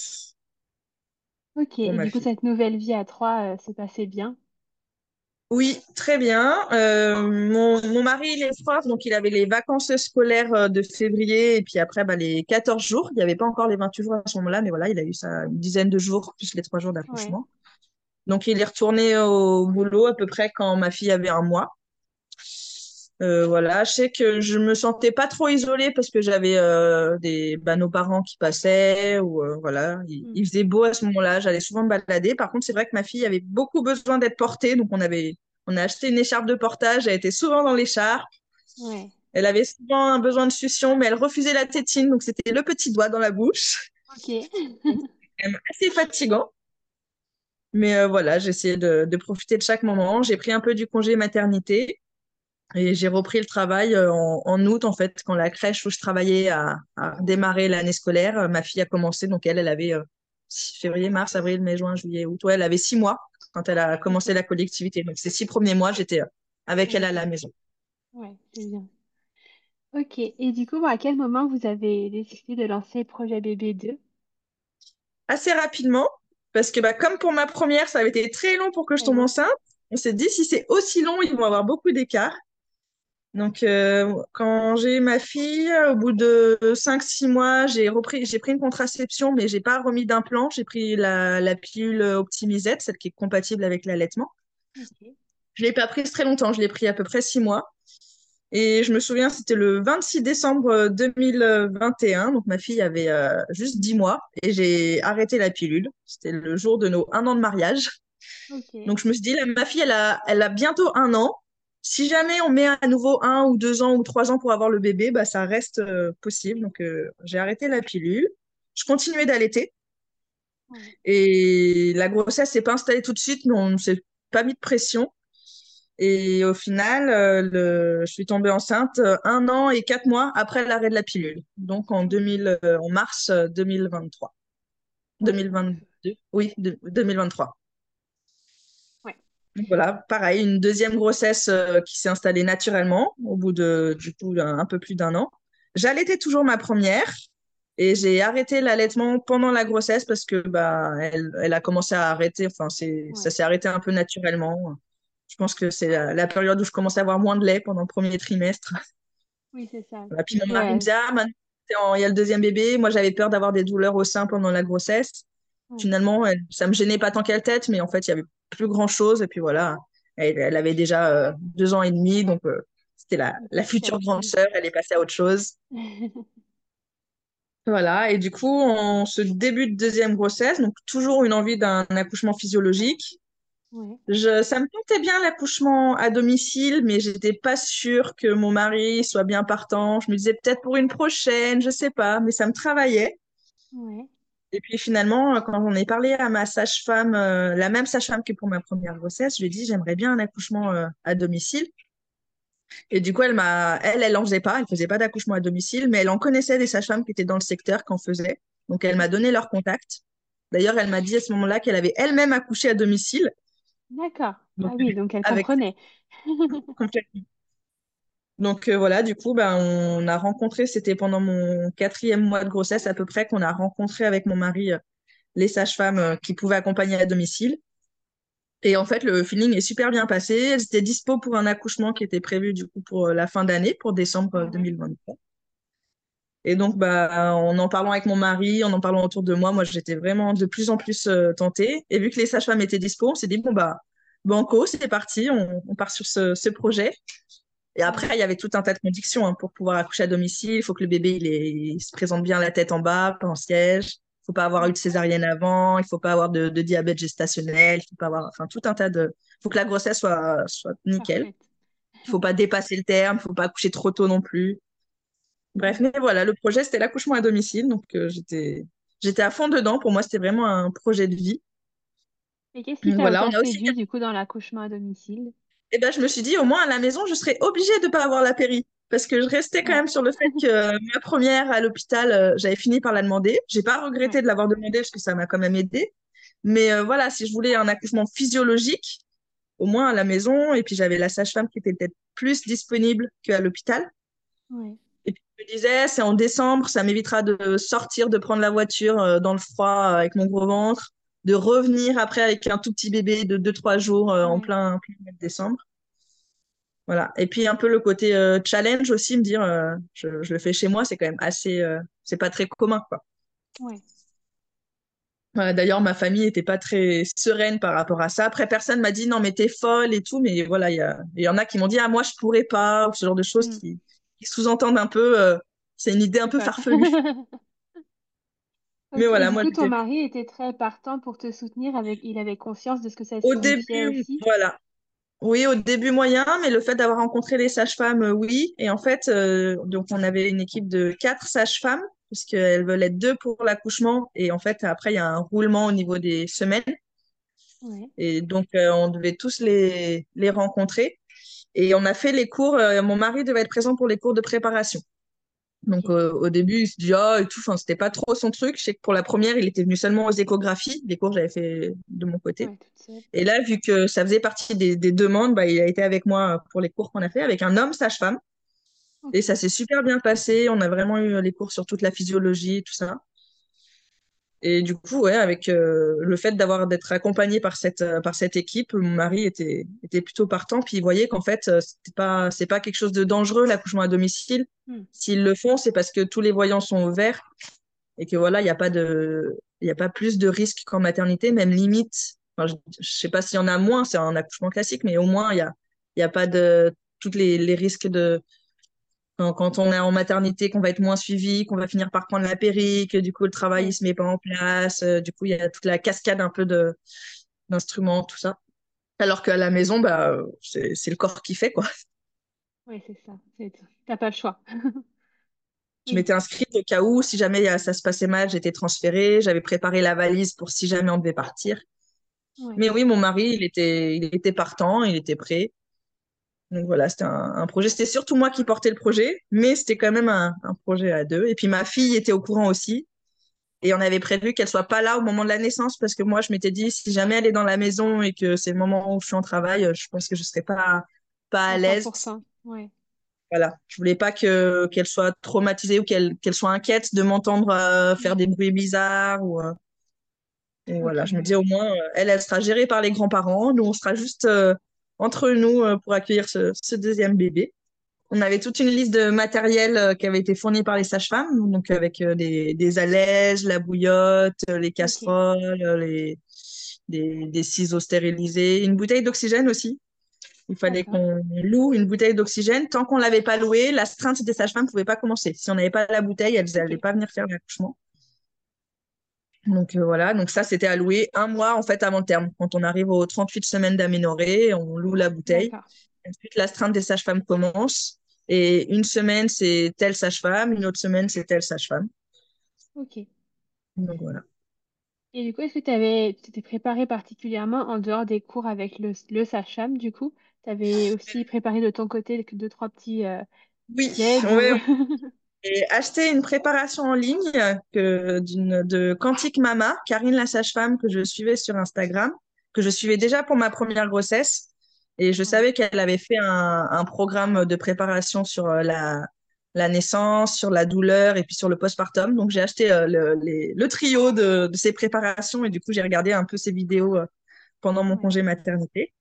Ok, et du coup, cette nouvelle vie à trois euh, s'est passée bien? Oui, très bien. Euh, mon, mon, mari, il est prof, donc il avait les vacances scolaires euh, de février et puis après bah, les 14 jours. Il n'y avait pas encore les 28 jours à ce moment-là, mais voilà, il a eu ça une dizaine de jours plus les trois jours d'accouchement. Donc il est retourné au boulot à peu près quand ma fille avait un mois. Euh, voilà, je sais que je me sentais pas trop isolée parce que j'avais euh, des bah, nos parents qui passaient ou euh, voilà, il, mm. il, faisait beau à ce moment-là, j'allais souvent me balader. Par contre, c'est vrai que ma fille avait beaucoup besoin d'être portée, donc on avait on a acheté une écharpe de portage, elle était souvent dans l'écharpe. Ouais. Elle avait souvent un besoin de succion, mais elle refusait la tétine, donc c'était le petit doigt dans la bouche. Ok. [LAUGHS] c'est assez fatigant. Mais voilà, j'ai essayé de, de profiter de chaque moment. J'ai pris un peu du congé maternité. Et j'ai repris le travail euh, en, en, août, en fait, quand la crèche où je travaillais a, a démarré l'année scolaire. Euh, ma fille a commencé, donc elle, elle avait euh, février, mars, avril, mai, juin, juillet, août. Ouais, elle avait six mois quand elle a commencé la collectivité. Donc ces six premiers mois, j'étais avec elle à la maison. Ouais, c'est bien. Ok, et du coup, à quel moment vous avez décidé de lancer Projet Bébé 2 Assez rapidement, parce que bah, comme pour ma première, ça avait été très long pour que je tombe enceinte. On s'est dit, si c'est aussi long, ils vont avoir beaucoup d'écart. Donc, euh, quand j'ai eu ma fille, au bout de 5-6 mois, j'ai repris, j'ai pris une contraception, mais j'ai pas remis d'implant. J'ai pris la, la, pilule optimisette, celle qui est compatible avec l'allaitement. Okay. Je l'ai pas prise très longtemps, je l'ai pris à peu près 6 mois. Et je me souviens, c'était le 26 décembre 2021, donc ma fille avait euh, juste 10 mois, et j'ai arrêté la pilule. C'était le jour de nos un an de mariage. Okay. Donc je me suis dit, là, ma fille, elle a, elle a bientôt un an. Si jamais on met à nouveau un ou deux ans ou trois ans pour avoir le bébé, bah, ça reste euh, possible. Donc, euh, j'ai arrêté la pilule. Je continuais d'allaiter. Et la grossesse s'est pas installée tout de suite, mais on ne s'est pas mis de pression. Et au final, euh, le... je suis tombée enceinte euh, un an et quatre mois après l'arrêt de la pilule. Donc, en, 2000, euh, en mars 2023. Ouais. 2022, oui, de... 2023. Donc voilà, pareil, une deuxième grossesse qui s'est installée naturellement au bout de du coup un, un peu plus d'un an. J'allaitais toujours ma première et j'ai arrêté l'allaitement pendant la grossesse parce que bah elle, elle a commencé à arrêter. Enfin ouais. ça s'est arrêté un peu naturellement. Je pense que c'est la, la, période où je commençais à avoir moins de lait pendant le premier trimestre. Oui c'est ça. Et puis mon mari me disait ah maintenant il y a le deuxième bébé. Moi j'avais peur d'avoir des douleurs au sein pendant la grossesse. Ouais. Finalement elle, ça me gênait pas tant qu'elle tête, mais en fait il y avait plus grand chose. Et puis voilà, elle, elle avait déjà euh, deux ans et demi, donc euh, c'était la, la future grande sœur, elle est passée à autre chose. [LAUGHS] voilà, et du coup, en ce début de deuxième grossesse, donc toujours une envie d'un accouchement physiologique. Ouais. Je, ça me tentait bien l'accouchement à domicile, mais j'étais pas sûre que mon mari soit bien partant. Je me disais peut-être pour une prochaine, je sais pas, mais ça me travaillait. Ouais. Et puis finalement, quand j'en ai parlé à ma sage-femme, euh, la même sage-femme que pour ma première grossesse, je lui ai dit j'aimerais bien un accouchement euh, à domicile. Et du coup, elle m'a, elle, elle en faisait pas, elle faisait pas d'accouchement à domicile, mais elle en connaissait des sages-femmes qui étaient dans le secteur, qui en faisaient. Donc elle m'a donné leur contact. D'ailleurs, elle m'a dit à ce moment-là qu'elle avait elle-même accouché à domicile. D'accord. Ah oui, donc elle avec... comprenait. [LAUGHS] Complètement. Donc euh, voilà, du coup, ben, on a rencontré, c'était pendant mon quatrième mois de grossesse à peu près, qu'on a rencontré avec mon mari euh, les sages-femmes euh, qui pouvaient accompagner à domicile. Et en fait, le feeling est super bien passé. Elles étaient dispo pour un accouchement qui était prévu du coup pour la fin d'année, pour décembre Mhm. 2023. Et donc, bah, en en parlant avec mon mari, en en parlant autour de moi, moi, j'étais vraiment de plus en plus euh, tentée. Et vu que les sages-femmes étaient dispo, on s'est dit, bon, bah, banco, c'est parti, on, on part sur ce, ce projet. Et après, il y avait tout un tas de conditions hein, pour pouvoir accoucher à domicile. Il faut que le bébé il, est, il se présente bien la tête en bas, pas en siège. Il faut pas avoir eu de césarienne avant. Il faut pas avoir de, de diabète gestationnel. Il faut pas avoir, enfin, tout un tas de. Il faut que la grossesse soit, soit nickel. Il faut pas dépasser le terme. Il faut pas accoucher trop tôt non plus. Bref, mais voilà, le projet c'était l'accouchement à domicile, donc euh, j'étais j'étais à fond dedans. Pour moi, c'était vraiment un projet de vie. Et qu'est-ce qui t'a Voilà, on a aussi du coup dans l'accouchement à domicile? Et ben, je me suis dit, au moins à la maison, je serais obligée de pas avoir la péri. Parce que je restais quand même sur le fait que euh, ma première à l'hôpital, euh, j'avais fini par la demander. J'ai pas regretté de l'avoir demandé parce que ça m'a quand même aidé. Mais euh, voilà, si je voulais un accouchement physiologique, au moins à la maison, et puis j'avais la sage-femme qui était peut-être plus disponible qu'à l'hôpital. Ouais. Et puis je me disais, c'est en décembre, ça m'évitera de sortir, de prendre la voiture euh, dans le froid euh, avec mon gros ventre, de revenir après avec un tout petit bébé de 2-3 jours euh, en Ouais. plein, plein mois de décembre. Voilà. Et puis un peu le côté euh, challenge aussi, me dire, euh, je, je le fais chez moi, c'est quand même assez, euh, c'est pas très commun, quoi. Ouais. Voilà, d'ailleurs, ma famille n'était pas très sereine par rapport à ça. Après, personne m'a dit non, mais t'es folle et tout. Mais voilà, il y, a- il y en a qui m'ont dit ah, moi, je pourrais pas, ou ce genre de choses Mm. qui, qui sous-entendent un peu, euh, c'est une idée un peu farfelue. [LAUGHS] Mais voilà, moi, coup, ton mari était très partant pour te soutenir avec, il avait conscience de ce que ça au début, aussi? voilà. Oui, au début moyen, mais le fait d'avoir rencontré les sages-femmes, euh, oui. Et en fait, euh, donc on avait une équipe de quatre sages-femmes, puisqu'elles veulent être deux pour l'accouchement. Et en fait, après, il y a un roulement au niveau des semaines. Ouais. Et donc, euh, on devait tous les, les rencontrer. Et on a fait les cours. euh, mon mari devait être présent pour les cours de préparation. Donc, euh, au début, il se dit, ah, et tout. Enfin, c'était pas trop son truc. Je sais que pour la première, il était venu seulement aux échographies. Les cours, j'avais fait de mon côté. Ouais. Et là, vu que ça faisait partie des, des demandes, bah, il a été avec moi pour les cours qu'on a fait avec un homme sage-femme. Et ça s'est super bien passé. On a vraiment eu les cours sur toute la physiologie, tout ça. Et du coup, ouais, avec euh, le fait d'avoir d'être accompagné par cette euh, par cette équipe, mon mari était était plutôt partant. Puis il voyait qu'en fait, euh, c'était pas c'est pas quelque chose de dangereux l'accouchement à domicile. Mm. S'ils le font, c'est parce que tous les voyants sont ouverts et que voilà, il y a pas de il y a pas plus de risques qu'en maternité, même limite. Enfin, je, je sais pas s'il y en a moins, c'est un accouchement classique, mais au moins il y a il y a pas de toutes les les risques de quand, on est en maternité, qu'on va être moins suivi, qu'on va finir par prendre la péri, que du coup le travail il Ouais. se met pas en place, euh, du coup il y a toute la cascade un peu de d'instruments, tout ça. Alors qu'à la maison, bah c'est c'est le corps qui fait quoi. Ouais, c'est ça. T'as pas le choix. [LAUGHS] Je Oui. m'étais inscrite au cas où, si jamais euh, ça se passait mal, j'étais transférée, j'avais préparé la valise pour si jamais on devait partir. Ouais. Mais oui, mon mari, il était il était partant, il était prêt. Donc voilà, c'était un, un projet. C'était surtout moi qui portais le projet, mais c'était quand même un, un projet à deux. Et puis ma fille était au courant aussi. Et on avait prévu qu'elle soit pas là au moment de la naissance parce que moi, je m'étais dit, si jamais elle est dans la maison et que c'est le moment où je suis en travail, je pense que je serais pas, pas à l'aise. 100%. Ouais. Voilà. Je voulais pas que, qu'elle soit traumatisée ou qu'elle, qu'elle soit inquiète de m'entendre euh, faire des bruits bizarres ou, euh, et voilà. Je me dis, au moins, euh, elle, elle sera gérée par les grands-parents. Nous, on sera juste euh, entre nous euh, pour accueillir ce, ce deuxième bébé. On avait toute une liste de matériel euh, qui avait été fourni par les sages-femmes, donc avec euh, des, des allèges, la bouillotte, les casseroles, les, des, des ciseaux stérilisés, une bouteille d'oxygène aussi. Il fallait qu'on loue une bouteille d'oxygène. Tant qu'on l'avait pas louée, l'astreinte des sages-femmes ne pouvait pas commencer. Si on n'avait pas la bouteille, elles n'allaient pas venir faire l'accouchement. Donc euh, voilà, donc ça c'était à louer un mois en fait avant le terme. Quand on arrive aux 38 semaines d'aménorrhée, on loue la bouteille. Ensuite, l'astreinte des sages-femmes commence. Et une semaine, c'est telle sage-femme, une autre semaine, c'est telle sage-femme. Ok. Donc voilà. Et du coup, est-ce que tu avais, t'étais préparé particulièrement en dehors des cours avec le, le sage-femme, du coup? Tu avais aussi préparé de ton côté deux, trois petits euh, Oui, ouais, ou... [LAUGHS] j'ai acheté une préparation en ligne que, d'une, de Quantique Mama, Karine la sage-femme que je suivais sur Instagram, que je suivais déjà pour ma première grossesse. Et je savais qu'elle avait fait un, un programme de préparation sur euh, la, la naissance, sur la douleur et puis sur le postpartum. Donc j'ai acheté euh, le, les- le trio de, de ces préparations et du coup j'ai regardé un peu ces vidéos euh, pendant mon congé maternité.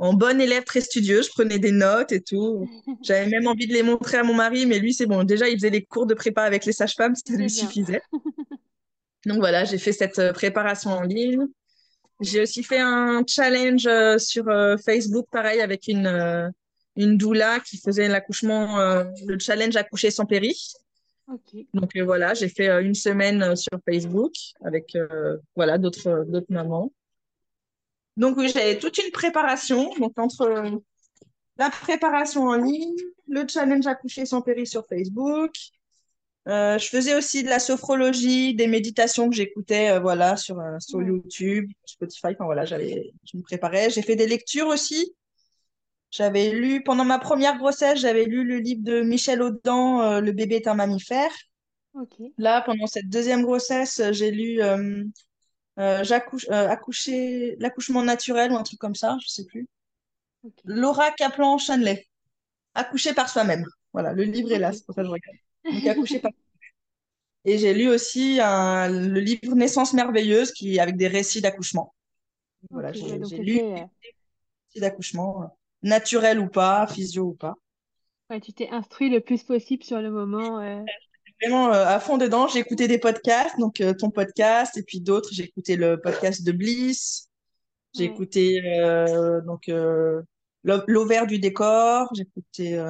En bonne élève très studieuse, je prenais des notes et tout. [LAUGHS] J'avais même envie de les montrer à mon mari, mais lui, c'est bon. Déjà, il faisait les cours de prépa avec les sages-femmes, ça lui suffisait. [LAUGHS] Donc voilà, j'ai fait cette euh, préparation en ligne. J'ai aussi fait un challenge euh, sur euh, Facebook, pareil, avec une, euh, une doula qui faisait l'accouchement, le challenge accoucher sans péri. Donc voilà, j'ai fait une semaine sur Facebook avec voilà d'autres d'autres mamans. Donc oui, j'avais toute une préparation. Donc entre euh, la préparation en ligne, le challenge accoucher sans péri sur Facebook. Euh, je faisais aussi de la sophrologie, des méditations que j'écoutais euh, voilà sur euh, sur. YouTube, Spotify. Enfin voilà, j'avais je me préparais. J'ai fait des lectures aussi. J'avais lu pendant ma première grossesse, j'avais lu le livre de Michel Audin, euh, Le bébé est un mammifère. Là, pendant cette deuxième grossesse, j'ai lu accoucher, l'accouchement naturel ou un truc comme ça, je sais plus. Laura Kaplan Chanley, Accoucher par soi-même. Voilà, le livre est là, c'est pour ça que je regarde. Donc, accoucher pas. Et j'ai lu aussi le livre Naissance merveilleuse, qui avec des récits d'accouchement. Voilà, j'ai lu des récits d'accouchement, naturel ou pas, physio ou pas. Ouais, tu t'es instruit le plus possible sur le moment. Vraiment à fond dedans. J'ai écouté des podcasts, donc ton podcast et puis d'autres. J'ai écouté le podcast de Bliss. J'ai écouté euh, donc euh, l'ovaire du décor. J'ai écouté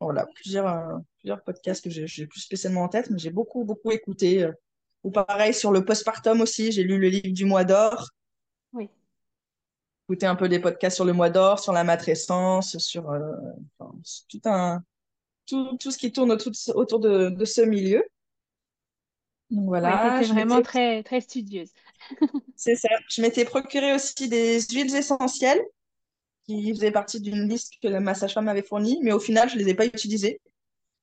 voilà plusieurs plusieurs podcasts que j'ai plus spécialement en tête, mais j'ai beaucoup beaucoup écouté. ou pareil sur le postpartum aussi. J'ai lu le livre du mois d'or. Oui. Écouté un peu des podcasts sur le mois d'or, sur la matrescence, sur tout un tout, tout ce qui tourne autour de, autour de, de ce milieu. Donc voilà. Ouais, vraiment très, très studieuse. [LAUGHS] C'est ça. Je m'étais procuré aussi des huiles essentielles qui faisaient partie d'une liste que ma sage-femme m'avait fournie, mais au final, je ne les ai pas utilisées.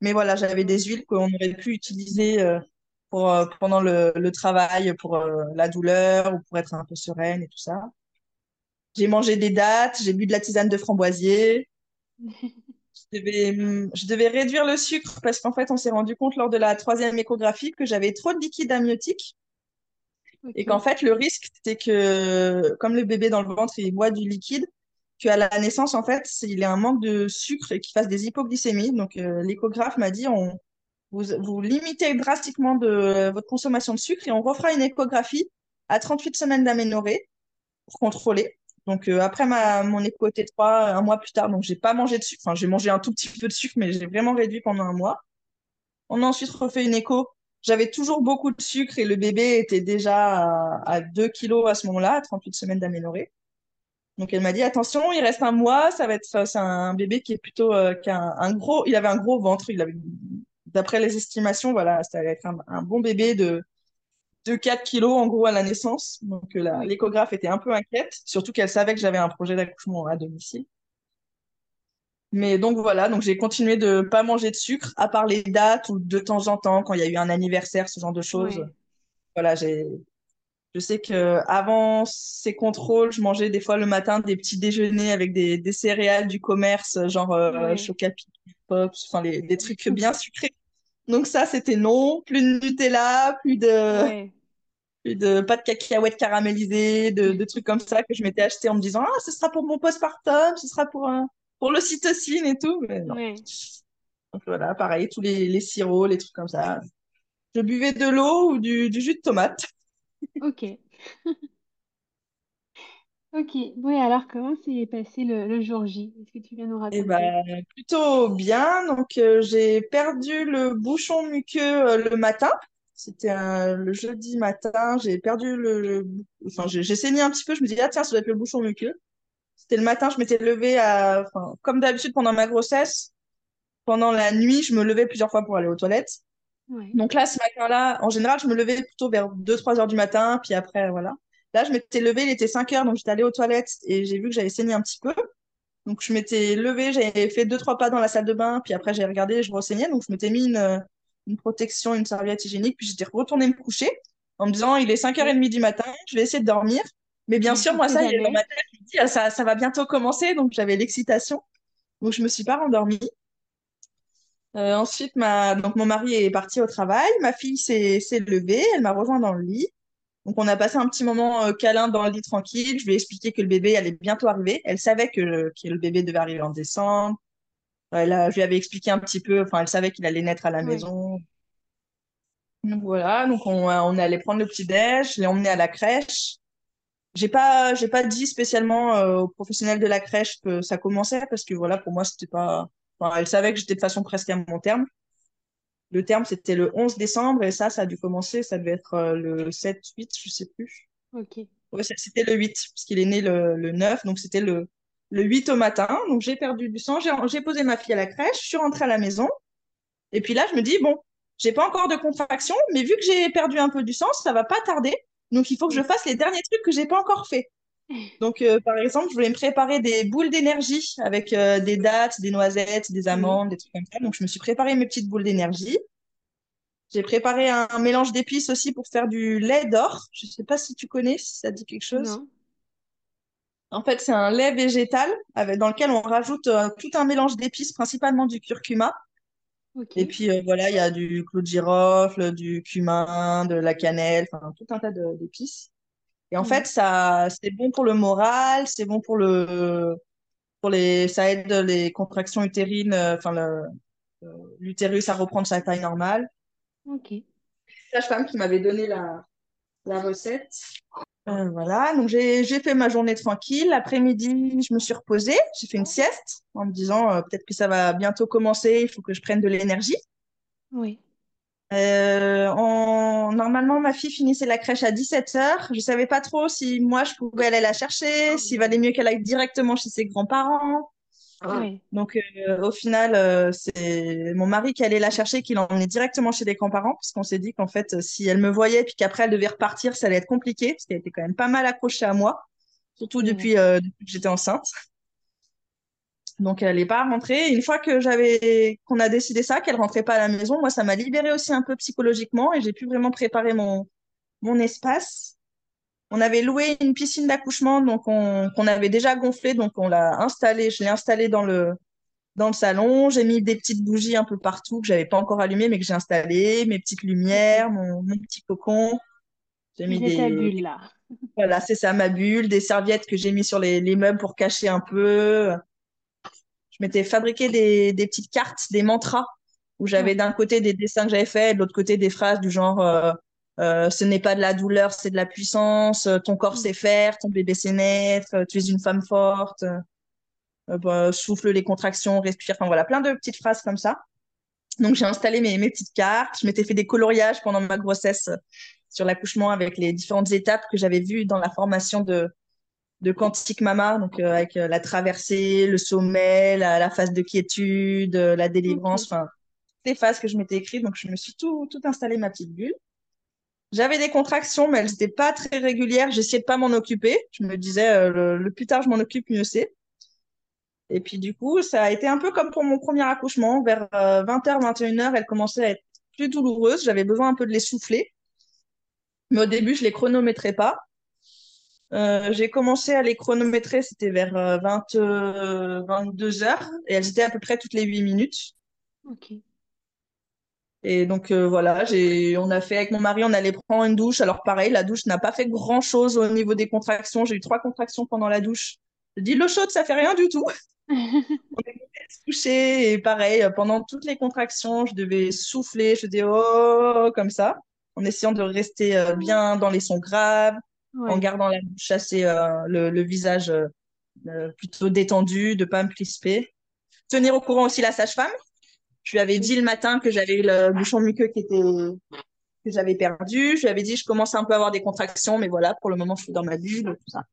Mais voilà, j'avais des huiles qu'on aurait pu utiliser euh, pour, euh, pendant le, le, travail, pour euh, la douleur ou pour être un peu sereine et tout ça. J'ai mangé des dattes, j'ai bu de la tisane de framboisier. [LAUGHS] je devais, je devais réduire le sucre parce qu'en fait, on s'est rendu compte lors de la troisième échographie que j'avais trop de liquide amniotique. Et qu'en fait, le risque, c'était que, comme le bébé dans le ventre, il boit du liquide, qu'à la naissance, en fait, il ait un manque de sucre et qu'il fasse des hypoglycémies. Donc, euh, l'échographe m'a dit, on, vous, vous limitez drastiquement de votre consommation de sucre et on refera une échographie à 38 semaines d'aménorrhée pour contrôler. Donc euh, après ma, mon écho T3, un mois plus tard, donc j'ai pas mangé de sucre. Enfin, j'ai mangé un tout petit peu de sucre, mais j'ai vraiment réduit pendant un mois. On a ensuite refait une écho. J'avais toujours beaucoup de sucre et le bébé était déjà à, 2 kilos à ce moment-là, à 38 semaines d'aménorrhée. Donc elle m'a dit attention, il reste un mois, ça va être c'est un bébé qui est plutôt euh, un, gros, il avait un gros ventre, il avait d'après les estimations, voilà, ça allait être un bon bébé de de 4 kilos en gros à la naissance. Donc euh, l'échographe était un peu inquiète, surtout qu'elle savait que j'avais un projet d'accouchement à domicile. Mais donc voilà, donc j'ai continué de pas manger de sucre, à part les dates ou de temps en temps quand il y a eu un anniversaire, ce genre de choses. Voilà, j'ai, je sais que avant ces contrôles, je mangeais des fois le matin des petits déjeuners avec des, des céréales du commerce, genre euh, Chocapi, Pops, enfin les, des trucs bien sucrés. Donc ça, c'était non. Plus de Nutella, plus de, plus de pas de cacahuètes caramélisées, de, de trucs comme ça que je m'étais acheté en me disant ah ce sera pour mon postpartum, ce sera pour un, pour l'ocytocine et tout. Mais non. Donc voilà, pareil, tous les, les sirops, les trucs comme ça. Je buvais de l'eau ou du, du jus de tomate. Ok. [LAUGHS] Ok, oui, alors comment s'est passé le, le jour J? Est-ce que tu viens nous Eh raconter? ben, plutôt bien. Donc, euh, j'ai perdu le bouchon muqueux euh, le matin. C'était le jeudi matin. J'ai perdu le, Enfin, j'ai j'ai saigné un petit peu. Je me dis, ah tiens, ça doit être le bouchon muqueux. C'était le matin, je m'étais levée à... Enfin, comme d'habitude pendant ma grossesse. Pendant la nuit, je me levais plusieurs fois pour aller aux toilettes. Ouais. Donc là, ce matin-là, en général, je me levais plutôt vers 2-3 heures du matin. Puis après, voilà. Là, je m'étais levée, il était 5 heures, donc j'étais allée aux toilettes et j'ai vu que j'avais saigné un petit peu. Donc, je m'étais levée, j'avais fait deux, trois pas dans la salle de bain, puis après, j'ai regardé, je ressaignais. Donc, je m'étais mis une, une protection, une serviette hygiénique, puis j'étais retournée me coucher en me disant, il est 5h30 du matin, je vais essayer de dormir. Mais bien sûr, moi, ça, il est dans ma tête, je me dis, ah, ça, ça va bientôt commencer, donc j'avais l'excitation. Donc, je me suis pas rendormie. Euh, ensuite, ma... donc, mon mari est parti au travail, ma fille s'est levée, elle m'a rejoint dans le lit. Donc, on a passé un petit moment euh, câlin dans le lit tranquille. Je lui ai expliqué que le bébé allait bientôt arriver. Elle savait que, que le bébé devait arriver en décembre. Elle je lui avais expliqué un petit peu, enfin, elle savait qu'il allait naître à la maison. Donc voilà, donc on, on allait prendre le petit déj, je l'ai emmené à la crèche. J'ai pas, j'ai pas dit spécialement euh, aux professionnels de la crèche que ça commençait parce que voilà, pour moi, c'était pas, enfin, elle savait que j'étais de façon presque à mon terme. Le terme, c'était le 11 décembre et ça, ça a dû commencer, ça devait être euh, le 7, 8, je sais plus. Ok. Ouais, c'était le 8, parce qu'il est né le, le 9, donc c'était le, le 8 au matin. Donc j'ai perdu du sang, j'ai posé ma fille à la crèche, je suis rentrée à la maison. Et puis là, je me dis, bon, j'ai pas encore de contraction, mais vu que j'ai perdu un peu du sang, ça va pas tarder. Donc il faut que je fasse les derniers trucs que j'ai pas encore fait. Donc euh, par exemple, je voulais me préparer des boules d'énergie avec euh, des dattes, des noisettes, des amandes, des trucs comme ça. Donc je me suis préparé mes petites boules d'énergie. J'ai préparé un, mélange d'épices aussi pour faire du lait d'or. Je sais pas si tu connais, si ça dit quelque chose. Non. En fait, c'est un lait végétal avec, dans lequel on rajoute euh, tout un mélange d'épices, principalement du curcuma. Et puis voilà, il y a du clou de girofle, du cumin, de la cannelle, enfin tout un tas d'épices. Et en fait, ça, c'est bon pour le moral, c'est bon pour le, pour les, ça aide les contractions utérines, euh, enfin euh, l'utérus à reprendre sa taille normale. Ok. Sage-femme qui m'avait donné la, la recette. Euh, voilà, donc j'ai j'ai fait ma journée tranquille. L'après-midi, je me suis reposée, j'ai fait une sieste en me disant euh, peut-être que ça va bientôt commencer, il faut que je prenne de l'énergie. Oui. Euh, en- Normalement, ma fille finissait la crèche à 17 heures. Je savais pas trop si moi je pouvais aller la chercher, s'il valait mieux qu'elle aille directement chez ses grands-parents. Oui. Donc, euh, au final, euh, c'est mon mari qui allait la chercher, qui l'emmenait directement chez les grands-parents, parce qu'on s'est dit qu'en fait, si elle me voyait, puis qu'après elle devait repartir, ça allait être compliqué, parce qu'elle était quand même pas mal accrochée à moi, surtout depuis, euh, depuis que j'étais enceinte. Donc, elle n'est pas rentrée. Une fois que j'avais, qu'on a décidé ça, qu'elle rentrait pas à la maison, moi, ça m'a libérée aussi un peu psychologiquement, et j'ai pu vraiment préparer mon, mon espace. On avait loué une piscine d'accouchement, donc on, qu'on avait déjà gonflée, donc on l'a installée. Je l'ai installée dans le dans le salon. J'ai mis des petites bougies un peu partout que j'avais pas encore allumées, mais que j'ai installées, mes petites lumières, mon, mon petit cocon. J'ai mis des, bulle là. voilà, c'est ça, ma bulle, des serviettes que j'ai mis sur les, les meubles pour cacher un peu. Je m'étais fabriqué des, des petites cartes, des mantras, où j'avais Ouais. d'un côté des dessins que j'avais faits, de l'autre côté des phrases du genre euh, euh, ce n'est pas de la douleur, c'est de la puissance, euh, ton corps Mm. sait faire, ton bébé sait naître, tu es une femme forte, euh, bah, souffle les contractions, respire, enfin voilà, plein de petites phrases comme ça. Donc, j'ai installé mes, mes petites cartes. Je m'étais fait des coloriages pendant ma grossesse sur l'accouchement avec les différentes étapes que j'avais vues dans la formation de, de Quantique Mama, donc euh, avec euh, la traversée, le sommet, la, la phase de quiétude, euh, la délivrance, enfin, les phases que je m'étais écrites. Donc, je me suis tout, tout installé, ma petite bulle. J'avais des contractions, mais elles n'étaient pas très régulières. J'essayais de pas m'en occuper. Je me disais, le, le plus tard je m'en occupe, mieux c'est. Et puis du coup, ça a été un peu comme pour mon premier accouchement. Vers 20h, 21h, elle commençait à être plus douloureuse. J'avais besoin un peu de les souffler. Mais au début, je les chronométrais pas. Euh, j'ai commencé à les chronométrer, c'était vers euh, 20, 22h. Et elles étaient à peu près toutes les 8 minutes. Ok. Et donc euh, voilà, j'ai, on a fait avec mon mari, on allait prendre une douche. Alors pareil, la douche n'a pas fait grand-chose au niveau des contractions. J'ai eu trois contractions pendant la douche. Je dis l'eau chaude, ça fait rien du tout. [LAUGHS] On est touché et pareil, euh, pendant toutes les contractions, je devais souffler, je faisais oh comme ça, en essayant de rester euh, bien dans les sons graves, en gardant la bouche assez, euh, le, le visage euh, euh, plutôt détendu, de pas me crisper. Tenir au courant aussi la sage-femme. Je lui avais dit le matin que j'avais eu le bouchon muqueux qui était que j'avais perdu. Je lui avais dit je commence un peu à avoir des contractions, mais voilà, pour le moment, je suis dans ma bulle, tout ça.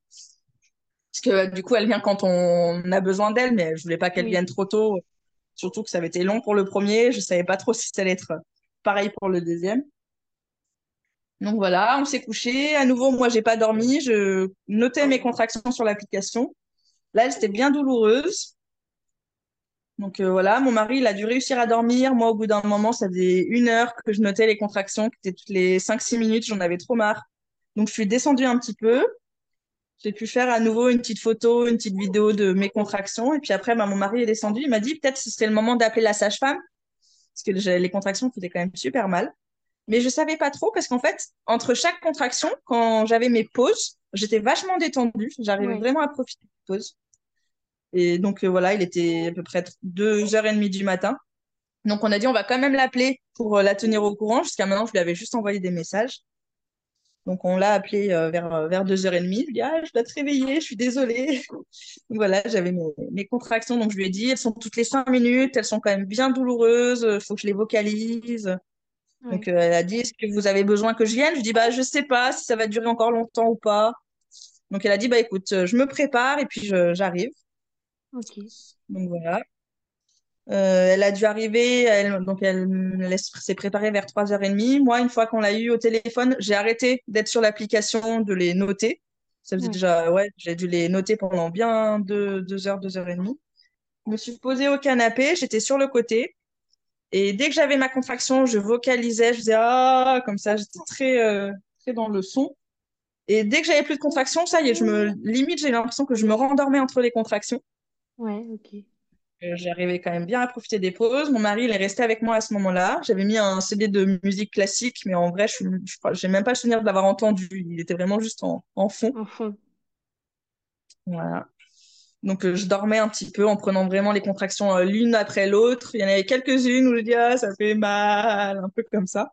Parce que du coup, elle vient quand on a besoin d'elle, mais je voulais pas qu'elle Oui. vienne trop tôt. Surtout que ça avait été long pour le premier. Je savais pas trop si ça allait être pareil pour le deuxième. Donc voilà, on s'est couché. À nouveau, moi, j'ai pas dormi. Je notais mes contractions sur l'application. Là, elles étaient bien douloureuses. Donc euh, voilà, mon mari, il a dû réussir à dormir. Moi, au bout d'un moment, ça faisait une heure que je notais les contractions, qui étaient toutes les 5-6 minutes. J'en avais trop marre. Donc je suis descendue un petit peu. J'ai pu faire à nouveau une petite photo, une petite vidéo de mes contractions. Et puis après, bah, mon mari est descendu. Il m'a dit peut-être que ce serait le moment d'appeler la sage-femme. Parce que les contractions faisaient quand même super mal. Mais je savais pas trop parce qu'en fait, entre chaque contraction, quand j'avais mes pauses, j'étais vachement détendue. J'arrivais vraiment à profiter des pauses. Et donc euh, voilà, il était à peu près deux heures et demie du matin. Donc on a dit on va quand même l'appeler pour euh, la tenir au courant. Jusqu'à maintenant, je lui avais juste envoyé des messages. Donc on l'a appelé euh, vers, euh, vers 2h30. Je lui ai dit, ah, je dois te réveiller, je suis désolée. Donc [LAUGHS] voilà, j'avais mes, mes contractions. Donc je lui ai dit, elles sont toutes les cinq minutes, elles sont quand même bien douloureuses, il faut que je les vocalise. Donc euh, elle a dit, est-ce que vous avez besoin que je vienne? Je dis, bah je sais pas si ça va durer encore longtemps ou pas. Donc elle a dit, bah écoute, euh, je me prépare et puis j'arrive. Ok. Donc voilà. Euh, elle a dû arriver, elle, donc elle, elle s'est préparée vers 3h30. Moi, une fois qu'on l'a eu au téléphone, j'ai arrêté d'être sur l'application, de les noter. Ça faisait Ouais. déjà, ouais, j'ai dû les noter pendant bien deux, deux heures, deux heures et demie. Je me suis posée au canapé, j'étais sur le côté. Et dès que j'avais ma contraction, je vocalisais, je faisais ah, comme ça, j'étais très, euh, très dans le son. Et dès que j'avais plus de contraction, ça y est, je me, limite, j'ai l'impression que je me rendormais entre les contractions. Ouais. Ok. J'arrivais quand même bien à profiter des pauses. Mon mari, il est resté avec moi à ce moment-là. J'avais mis un CD de musique classique, mais en vrai, je n'ai même pas le souvenir de l'avoir entendu. Il était vraiment juste en, fond. En fond. Voilà. Donc, je dormais un petit peu en prenant vraiment les contractions l'une après l'autre. Il y en avait quelques-unes où je dis, ah, ça fait mal, un peu comme ça.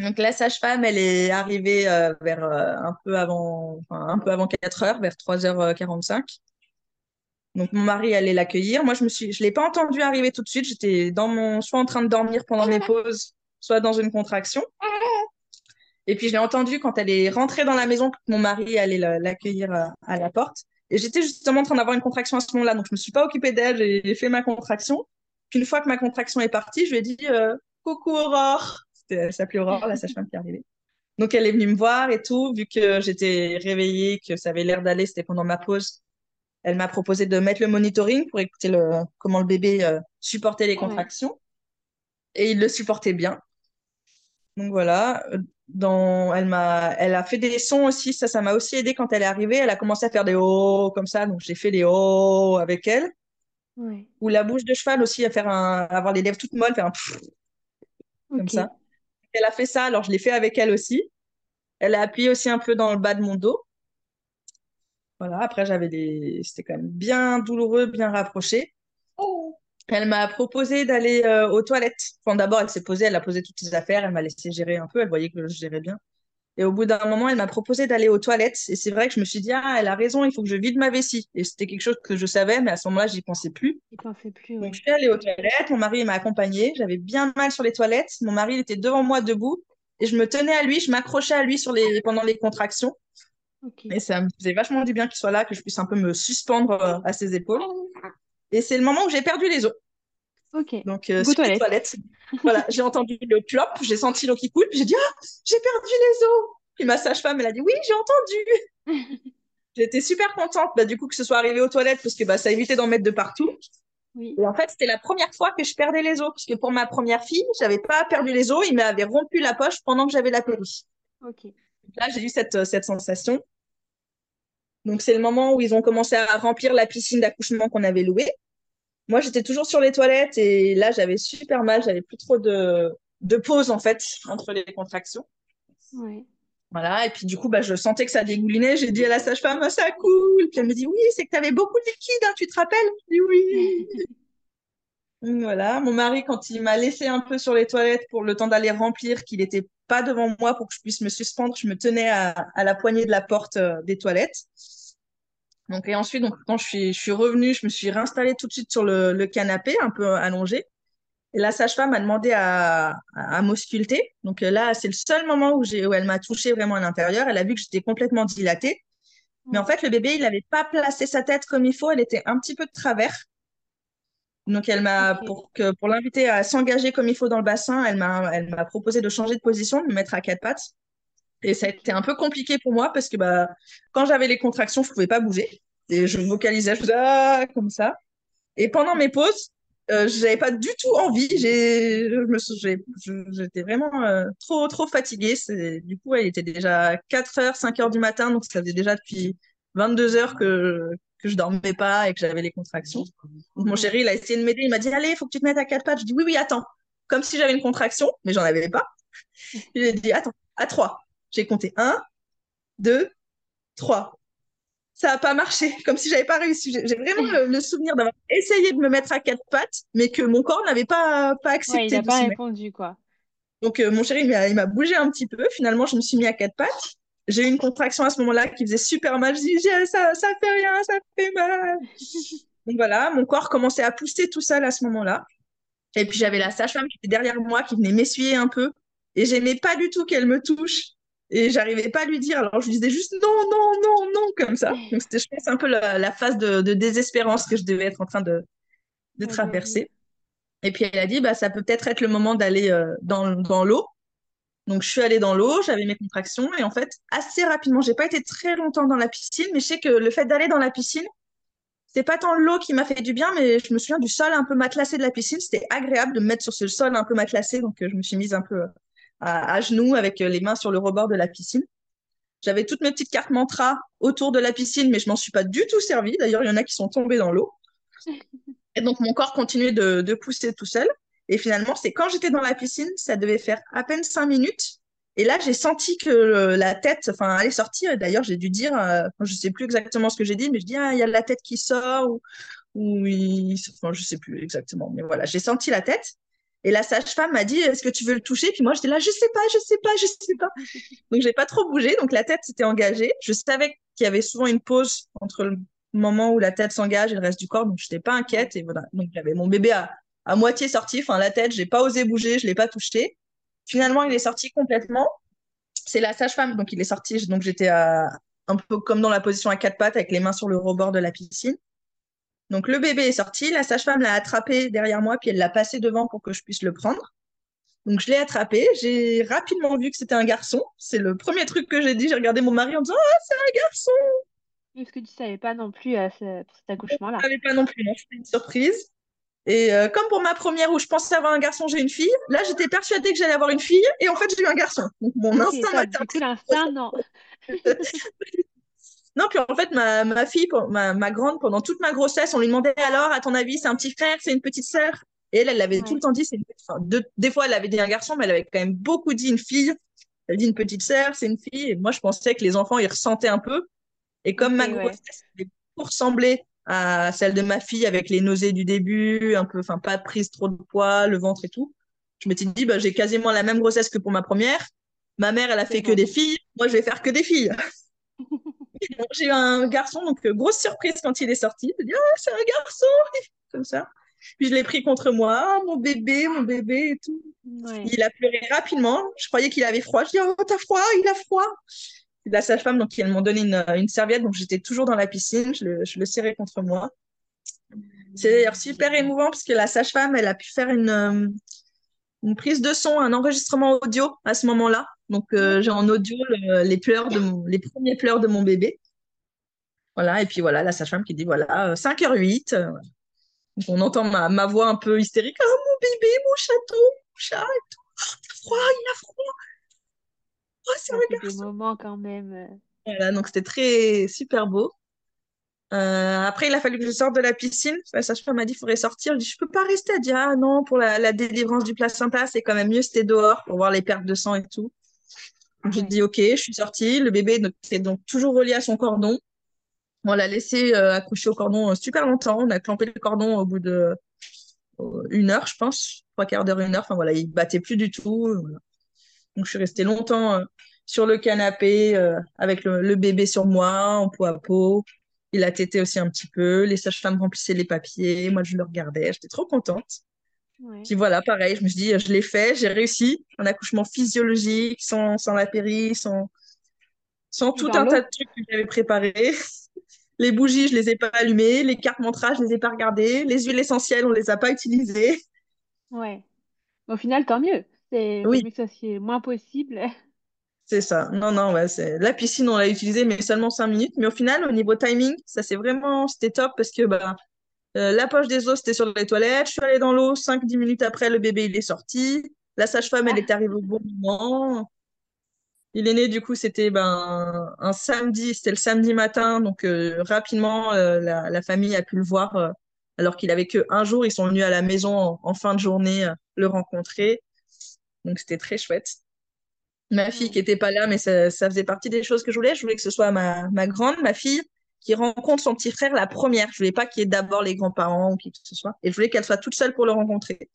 Donc la sage-femme, elle est arrivée euh, vers euh, un peu avant, un peu avant 4 heures, vers 3h45. Donc mon mari allait l'accueillir. Moi, je me suis, l'ai pas entendu arriver tout de suite. J'étais dans mon, soit en train de dormir pendant mes pauses, soit dans une contraction. Et puis je l'ai entendu quand elle est rentrée dans la maison, que mon mari allait l'accueillir à, la porte. Et j'étais justement en train d'avoir une contraction à ce moment-là, donc je me suis pas occupée d'elle. J'ai fait ma contraction. Puis une fois que ma contraction est partie, je lui ai dit euh, coucou Aurore elle s'appelait Aurore, la sage-femme qui est arrivée. Donc elle est venue me voir et tout, vu que j'étais réveillée, que ça avait l'air d'aller, c'était pendant ma pause. Elle m'a proposé de mettre le monitoring pour écouter le, comment le bébé euh, supportait les contractions. Et il le supportait bien. Donc voilà. Dans, elle m'a, elle a fait des sons aussi. Ça, ça m'a aussi aidé quand elle est arrivée. Elle a commencé à faire des oh comme ça. Donc j'ai fait des oh avec elle. Ou la bouche de cheval aussi à faire un, avoir les lèvres toutes molles, faire un comme ça elle a fait ça, alors je l'ai fait avec elle aussi. Elle a appuyé aussi un peu dans le bas de mon dos. Voilà, après j'avais des... C'était quand même bien douloureux, bien rapproché. Elle m'a proposé d'aller euh, aux toilettes. Enfin, d'abord, elle s'est posée, elle a posé toutes ses affaires, elle m'a laissé gérer un peu, elle voyait que je gérais bien. Et au bout d'un moment, elle m'a proposé d'aller aux toilettes. Et c'est vrai que je me suis dit, ah, elle a raison, il faut que je vide ma vessie. Et c'était quelque chose que je savais, mais à ce moment-là, j'y pensais plus. pensais plus. Donc, je suis allée aux toilettes. Mon mari m'a accompagnée. J'avais bien mal sur les toilettes. Mon mari, il était devant moi, debout. Et je me tenais à lui, je m'accrochais à lui sur les... pendant les contractions. Et ça me faisait vachement du bien qu'il soit là, que je puisse un peu me suspendre euh, à ses épaules. Et c'est le moment où j'ai perdu les os. Ok. Donc, euh, sur les toilettes. voilà, j'ai entendu le clop, j'ai senti l'eau qui coule, puis j'ai dit Ah, j'ai perdu les os. Puis ma sage-femme, elle a dit Oui, j'ai entendu. [LAUGHS] J'étais super contente, bah, du coup, que ce soit arrivé aux toilettes, parce que bah, ça évitait d'en mettre de partout. Oui. Et en fait, c'était la première fois que je perdais les os, parce que pour ma première fille, j'avais pas perdu les os, il m'avait rompu la poche pendant que j'avais la péri. Ok. Là, j'ai eu cette, cette sensation. Donc, c'est le moment où ils ont commencé à remplir la piscine d'accouchement qu'on avait louée. Moi, j'étais toujours sur les toilettes et là, j'avais super mal. J'avais plus trop de, de pause, en fait, entre les contractions. Oui. Voilà, et puis du coup, bah, je sentais que ça dégoulinait. J'ai dit à la sage-femme, ça coule. Puis elle me dit, oui, c'est que tu avais beaucoup de liquide, hein, tu te rappelles? Je dis oui. Voilà, mon mari, quand il m'a laissé un peu sur les toilettes pour le temps d'aller remplir, qu'il n'était pas devant moi pour que je puisse me suspendre, je me tenais à, à la poignée de la porte euh, des toilettes. Donc, et ensuite, donc, quand je suis, je suis revenue, je me suis réinstallée tout de suite sur le, le canapé, un peu allongée. Et la sage-femme a demandé à, à, m'ausculter. Donc euh, là, c'est le seul moment où, où elle m'a touché vraiment à l'intérieur. Elle a vu que j'étais complètement dilatée. Mais en fait, le bébé, il n'avait pas placé sa tête comme il faut. Elle était un petit peu de travers. Donc, elle m'a, pour, que, pour l'inviter à s'engager comme il faut dans le bassin, elle m'a, elle m'a proposé de changer de position, de me mettre à quatre pattes. Et ça a été un peu compliqué pour moi parce que bah, quand j'avais les contractions, je ne pouvais pas bouger. Et je vocalisais, je faisais ah, comme ça. Et pendant mes pauses, euh, j'avais pas du tout envie. J'étais vraiment euh, trop, trop fatiguée. Du coup, il était déjà 4 h 5 h du matin, donc ça faisait déjà depuis 22 heures que, que je dormais pas et que j'avais les contractions. Donc, mon chéri, il a essayé de m'aider. Il m'a dit, allez, il faut que tu te mettes à quatre pattes. Je dis, oui, oui, attends. Comme si j'avais une contraction, mais j'en avais pas. [LAUGHS] J'ai dit, attends, à 3. J'ai compté 1, 2, 3 ça n'a pas marché, [LAUGHS] comme si j'avais pas réussi. J'ai vraiment le, souvenir d'avoir essayé de me mettre à quatre pattes, mais que mon corps n'avait pas, pas accepté. Ouais, il n'a pas répondu, quoi. Donc, euh, mon chéri, il m'a bougé un petit peu. Finalement, je me suis mis à quatre pattes. J'ai eu une contraction à ce moment-là qui faisait super mal. Je dis, ça, ça fait rien, ça fait mal. Donc voilà, mon corps commençait à pousser tout seul à ce moment-là. Et puis j'avais la sage-femme qui était derrière moi, qui venait m'essuyer un peu. Et j'aimais pas du tout qu'elle me touche. Et j'arrivais pas à lui dire. Alors je lui disais juste non, non, non, non, comme ça. Donc c'était, je pense, un peu la, phase de, désespérance que je devais être en train de, de traverser. Et puis elle a dit, bah, ça peut peut-être être le moment d'aller euh, dans, dans l'eau. Donc je suis allée dans l'eau, j'avais mes contractions et en fait assez rapidement, j'ai pas été très longtemps dans la piscine, mais je sais que le fait d'aller dans la piscine, c'est pas tant l'eau qui m'a fait du bien, mais je me souviens du sol un peu matelassé de la piscine. C'était agréable de me mettre sur ce sol un peu matelassé, donc euh, je me suis mise un peu à, genoux avec euh, les mains sur le rebord de la piscine. J'avais toutes mes petites cartes mantra autour de la piscine, mais je m'en suis pas du tout servi. D'ailleurs, il y en a qui sont tombées dans l'eau. [LAUGHS] Et donc, mon corps continuait de, de pousser tout seul. Et finalement, c'est quand j'étais dans la piscine, ça devait faire à peine cinq minutes. Et là, j'ai senti que la tête, enfin, allait sortir. D'ailleurs, j'ai dû dire, euh, je sais plus exactement ce que j'ai dit, mais je dis, ah, il y a la tête qui sort, ou, ou il... enfin, je sais plus exactement. Mais voilà, j'ai senti la tête. Et la sage-femme m'a dit, est-ce que tu veux le toucher? Puis moi, j'étais là, je sais pas, je sais pas, je sais pas. [LAUGHS] Donc, j'ai pas trop bougé. Donc, la tête s'était engagée. Je savais qu'il y avait souvent une pause entre le moment où la tête s'engage et le reste du corps. Donc, je n'étais pas inquiète. Et voilà. Donc, j'avais mon bébé à, à moitié sorti. Enfin, la tête, j'ai pas osé bouger, je l'ai pas touché. Finalement, il est sorti complètement. C'est la sage-femme. Donc, il est sorti. Donc, j'étais un peu comme dans la position à quatre pattes avec les mains sur le rebord de la piscine. Donc le bébé est sorti, la sage-femme l'a attrapé derrière moi, puis elle l'a passé devant pour que je puisse le prendre. Donc je l'ai attrapé, j'ai rapidement vu que c'était un garçon. C'est le premier truc que j'ai dit. J'ai regardé mon mari en disant Ah, c'est un garçon Est-ce que tu savais pas non plus euh, pour cet accouchement-là? Je savais pas non plus, c'était une surprise. Et euh, comme pour ma première où je pensais avoir un garçon, j'ai une fille, là j'étais persuadée que j'allais avoir une fille et en fait j'ai eu un garçon. Donc mon instinct m'a l'instinct, [LAUGHS] non. [LAUGHS] Non, puis en fait, ma, ma fille, ma, ma, grande, pendant toute ma grossesse, on lui demandait alors, à ton avis, c'est un petit frère, c'est une petite sœur? Et elle, elle l'avait tout le temps dit, c'est une enfin, Des fois, elle avait dit un garçon, mais elle avait quand même beaucoup dit une fille. Elle dit une petite sœur, c'est une fille. Et moi, je pensais que les enfants, ils ressentaient un peu. Et comme ma grossesse ouais. pour ressembler à celle de ma fille avec les nausées du début, un peu, enfin, pas prise trop de poids, le ventre et tout, je m'étais dit, bah, j'ai quasiment la même grossesse que pour ma première. Ma mère, elle a fait que des filles. Moi, je vais faire que des filles. [LAUGHS] j'ai eu un garçon, donc euh, grosse surprise quand il est sorti. Je dis, ah, c'est un garçon, comme ça. Puis je l'ai pris contre moi, ah, mon bébé, mon bébé et tout. Il a pleuré rapidement. Je croyais qu'il avait froid. Je dis, oh, t'as froid, il a froid. La sage-femme, donc donné une, serviette, donc j'étais toujours dans la piscine, je le, serrais contre moi. C'est d'ailleurs super émouvant parce que la sage-femme, elle a pu faire une, euh, prise de son, un enregistrement audio à ce moment-là. Donc, euh, j'ai en audio les pleurs de mon, les premiers pleurs de mon bébé. Voilà, et puis voilà, la sage-femme qui dit voilà, 5h08. Euh, on entend ma, voix un peu hystérique. Oh, mon bébé, mon chateau, mon chat et tout. Oh, a froid, il a froid. Oh, c'est un garçon. des moments quand même. Voilà, donc c'était très super beau. Euh, après, il a fallu que je sorte de la piscine. La sage-femme m'a dit qu'il faudrait sortir. Je dis, je peux pas rester. Elle dit, ah non, pour la, la délivrance du placenta, c'est quand même mieux c'était dehors pour voir les pertes de sang et tout. Donc, j'ai dit, ok, je suis sortie. Le bébé était donc toujours relié à son cordon. On l'a laissé euh, accrocher au cordon euh, super longtemps. On a clampé le cordon au bout de une heure, je pense, trois quarts d'heure, une heure. Enfin voilà, il battait plus du tout. Donc, je suis restée longtemps sur le canapé avec le, le, bébé sur moi, en peau à peau. Il a tété aussi un petit peu. Les sages-femmes remplissaient les papiers. Moi, je le regardais. J'étais trop contente. Ouais. Puis voilà, pareil, je me suis dit, je l'ai fait, j'ai réussi. Un accouchement physiologique, sans, sans la péri, sans, sans tout un tas de trucs que j'avais préparés. [LAUGHS] les bougies, je les ai pas allumées. Les cartes montrage, je les ai pas regardées. Les huiles essentielles, on les a pas utilisées. Ouais. Au final, tant mieux. C'est oui. que ça soit moins possible. [LAUGHS] C'est ça. Non, non, ouais, c'est... La piscine, on l'a utilisée, mais seulement cinq minutes. Mais au final, au niveau timing, ça c'est vraiment, c'était top parce que bah, euh, la poche des os, c'était sur les toilettes. Je suis allée dans l'eau, 5-10 minutes après, le bébé, il est sorti. La sage-femme, elle est arrivée au bon moment. Il est né, du coup, c'était ben, un samedi, c'était le samedi matin. Donc, euh, rapidement, euh, la, la, famille a pu le voir. Alors qu'il avait que un jour, ils sont venus à la maison en, en fin de journée le rencontrer. Donc, c'était très chouette ma fille qui était pas là, mais ça, ça, faisait partie des choses que je voulais. Je voulais que ce soit ma, ma grande, ma fille, qui rencontre son petit frère la première. Je voulais pas qu'il y ait d'abord les grands-parents ou qui que ce soit. Et je voulais qu'elle soit toute seule pour le rencontrer.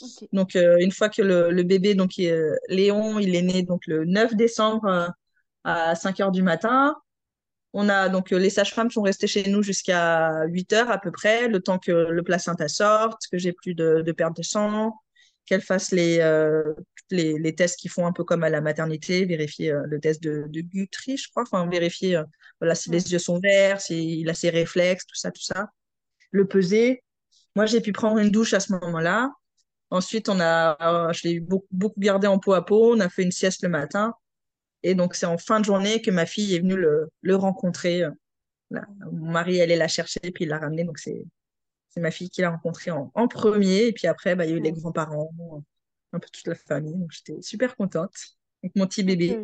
Okay. Donc, euh, une fois que le, le bébé, donc euh, Léon, il est né donc le 9 décembre euh, à 5 heures du matin. On a donc les sages-femmes sont restées chez nous jusqu'à 8 heures à peu près, le temps que le placenta sorte, que j'ai plus de, de perte de sang, qu'elle fasse les, euh, les, les, tests qui font un peu comme à la maternité, vérifier euh, le test de, de Guthrie, je crois, enfin vérifier euh, voilà, si les yeux sont verts, s'il a ses réflexes, tout ça, tout ça. Le peser. Moi, j'ai pu prendre une douche à ce moment-là. Ensuite, on a, je l'ai beaucoup, beaucoup gardé en peau à peau. On a fait une sieste le matin. Et donc, c'est en fin de journée que ma fille est venue le, le rencontrer. Là, mon mari allait la chercher, puis il l'a ramené. Donc, c'est c'est ma fille qui l'a rencontré en, en, premier. Et puis après, bah, il y a eu les grands-parents, un peu toute la famille. Donc j'étais super contente avec mon petit bébé.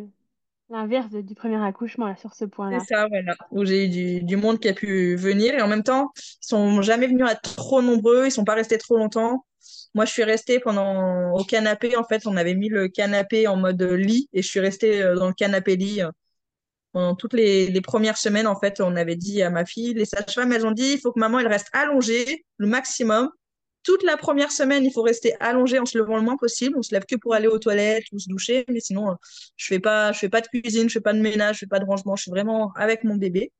l'inverse du premier accouchement, là, sur ce C'est point-là. ça, voilà. Où j'ai eu du, du monde qui a pu venir et en même temps, ils sont jamais venus à trop nombreux, ils sont pas restés trop longtemps. Moi, je suis restée pendant au canapé. En fait, on avait mis le canapé en mode lit et je suis restée euh, dans le canapé lit toutes les, premières semaines. En fait, on avait dit à ma fille, les sages-femmes, elles ont dit, il faut que maman, elle reste allongée le maximum. Toute la première semaine, il faut rester allongé en se levant le moins possible. On se lève que pour aller aux toilettes ou se doucher, mais sinon, euh, je fais pas, je fais pas de cuisine, je fais pas de ménage, je fais pas de rangement. Je suis vraiment avec mon bébé.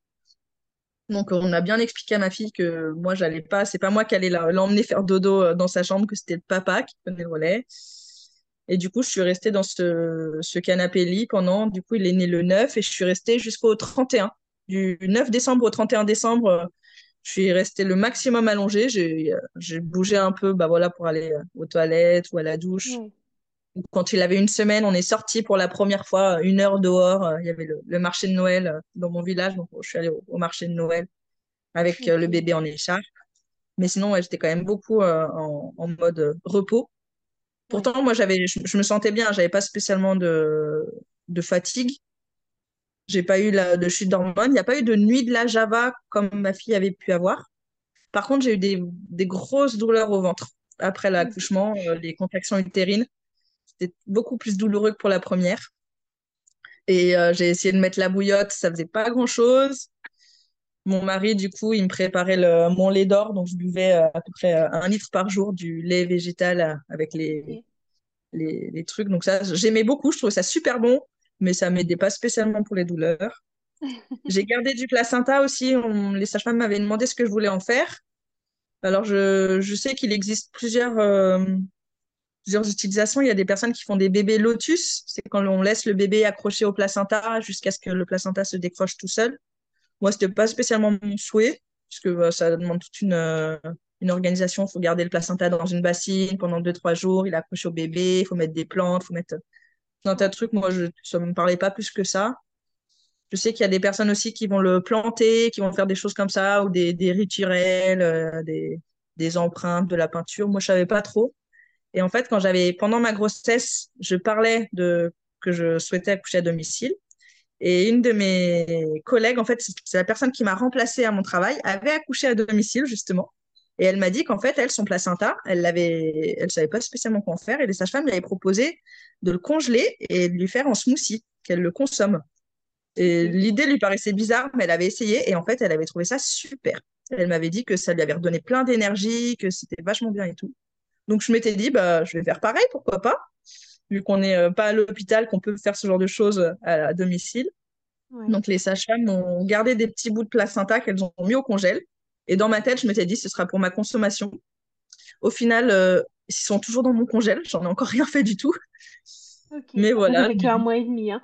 Donc, on a bien expliqué à ma fille que moi, j'allais pas, c'est pas moi qui allais la- l'emmener faire dodo euh, dans sa chambre, que c'était le papa qui prenait le relais. Et du coup, je suis restée dans ce, ce canapé-lit pendant, du coup, il est né le 9 et je suis restée jusqu'au 31. Du 9 décembre au 31 décembre, euh, je suis restée le maximum allongée. J'ai, euh, j'ai bougé un peu, bah voilà, pour aller euh, aux toilettes ou à la douche. Quand il avait une semaine, on est sorti pour la première fois une heure dehors. Il y avait le, le marché de Noël dans mon village, donc je suis allée au, au marché de Noël avec le bébé en écharpe. Mais sinon, ouais, j'étais quand même beaucoup euh, en, en mode repos. Pourtant, moi, j'avais, je, je me sentais bien. J'avais pas spécialement de, de fatigue. J'ai pas eu la, de chute d'hormones. Il n'y a pas eu de nuit de la Java comme ma fille avait pu avoir. Par contre, j'ai eu des, des grosses douleurs au ventre après Ok. l'accouchement, euh, les contractions utérines. C'était beaucoup plus douloureux que pour la première. Et euh, j'ai essayé de mettre la bouillotte, ça faisait pas grand-chose. Mon mari, du coup, il me préparait le, mon lait d'or, donc je buvais euh, à peu près euh, un litre par jour du lait végétal euh, avec les, Ok. les, les trucs. Donc ça, j'aimais beaucoup, je trouvais ça super bon, mais ça m'aidait pas spécialement pour les douleurs. [LAUGHS] J'ai gardé du placenta aussi. On- les sages-femmes m'avaient demandé ce que je voulais en faire. Alors, je, je sais qu'il existe plusieurs, euh, plusieurs utilisations. Il y a des personnes qui font des bébés lotus. C'est quand on laisse le bébé accroché au placenta jusqu'à ce que le placenta se décroche tout seul. Moi, c'était pas spécialement mon souhait, puisque euh, ça demande toute une, euh, organisation. Il faut garder le placenta dans une bassine pendant deux, trois jours. Il est accroché au bébé. Il faut mettre des plantes. Il faut mettre tout un tas de trucs. Moi, je, ça me parlait pas plus que ça. Je sais qu'il y a des personnes aussi qui vont le planter, qui vont faire des choses comme ça, ou des, des rituels, euh, des, des empreintes, de la peinture. Moi, je savais pas trop. Et en fait, quand j'avais, pendant ma grossesse, je parlais de que je souhaitais accoucher à domicile. Et une de mes collègues, en fait, c'est la personne qui m'a remplacée à mon travail, avait accouché à domicile, justement. Et elle m'a dit qu'en fait, elle, son placenta, elle l'avait, elle savait pas spécialement quoi en faire. Et les sages-femmes lui avaient proposé de le congeler et de lui faire en smoothie, qu'elle le consomme. Et l'idée lui paraissait bizarre, mais elle avait essayé et en fait, elle avait trouvé ça super. Elle m'avait dit que ça lui avait redonné plein d'énergie, que c'était vachement bien et tout. Donc, je m'étais dit, bah, je vais faire pareil, pourquoi pas, vu qu'on n'est euh, pas à l'hôpital, qu'on peut faire ce genre de choses euh, à, à domicile. Ouais. Donc, les sages-femmes ont gardé des petits bouts de placenta qu'elles ont mis au congèle. Et dans ma tête, je m'étais dit, ce sera pour ma consommation. Au final, euh, ils sont toujours dans mon congèle. J'en ai encore [LAUGHS] rien fait du tout. Mais Après, ça voilà, fait qu'un mois et demi, hein.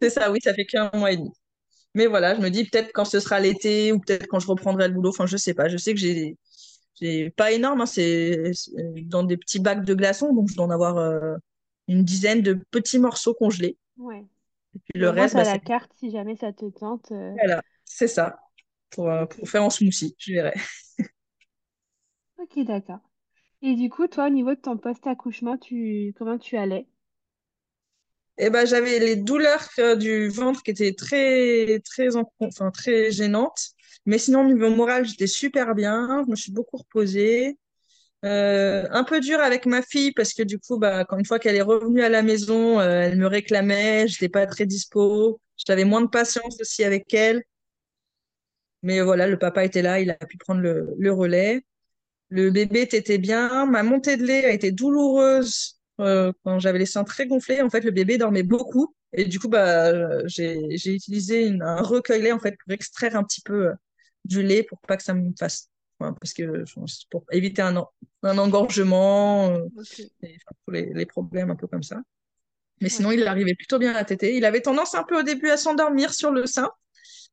c'est ça, oui, ça fait qu'un mois et demi. Mais voilà, je me dis peut-être quand ce sera l'été ou peut-être quand je reprendrai le boulot. Enfin, je sais pas. Je sais que j'ai, j'ai pas énorme. hein, c'est c'est dans des petits bacs de glaçons, donc je dois en avoir euh, une dizaine de petits morceaux congelés. Ouais. Et puis le reste, bah, la carte si jamais ça te tente. euh, voilà, c'est ça pour, euh, pour faire en smoothie. Je verrai. [LAUGHS] Ok, d'accord. Et du coup, toi, au niveau de ton post-accouchement, tu... comment tu allais? Et ben, j'avais les douleurs euh, du ventre qui étaient très, très, en- enfin, très gênantes. Mais sinon, au niveau moral, j'étais super bien. Je me suis beaucoup reposée. Euh, un peu dur avec ma fille parce que du coup, bah, quand une fois qu'elle est revenue à la maison, euh, elle me réclamait. J'étais pas très dispo. J'avais moins de patience aussi avec elle. Mais voilà, le papa était là. Il a pu prendre le, relais. Le bébé était bien. Ma montée de lait a été douloureuse euh, quand j'avais les seins très gonflés. En fait, le bébé dormait beaucoup. Et du coup, bah, j'ai, utilisé un recueil lait en fait, pour extraire un petit peu du lait pour pas que ça me fasse. Parce que pour éviter un, en- un engorgement, euh, Ok. et, enfin, tous les, les problèmes un peu comme ça. Mais sinon, il arrivait plutôt bien à téter. Il avait tendance un peu au début à s'endormir sur le sein.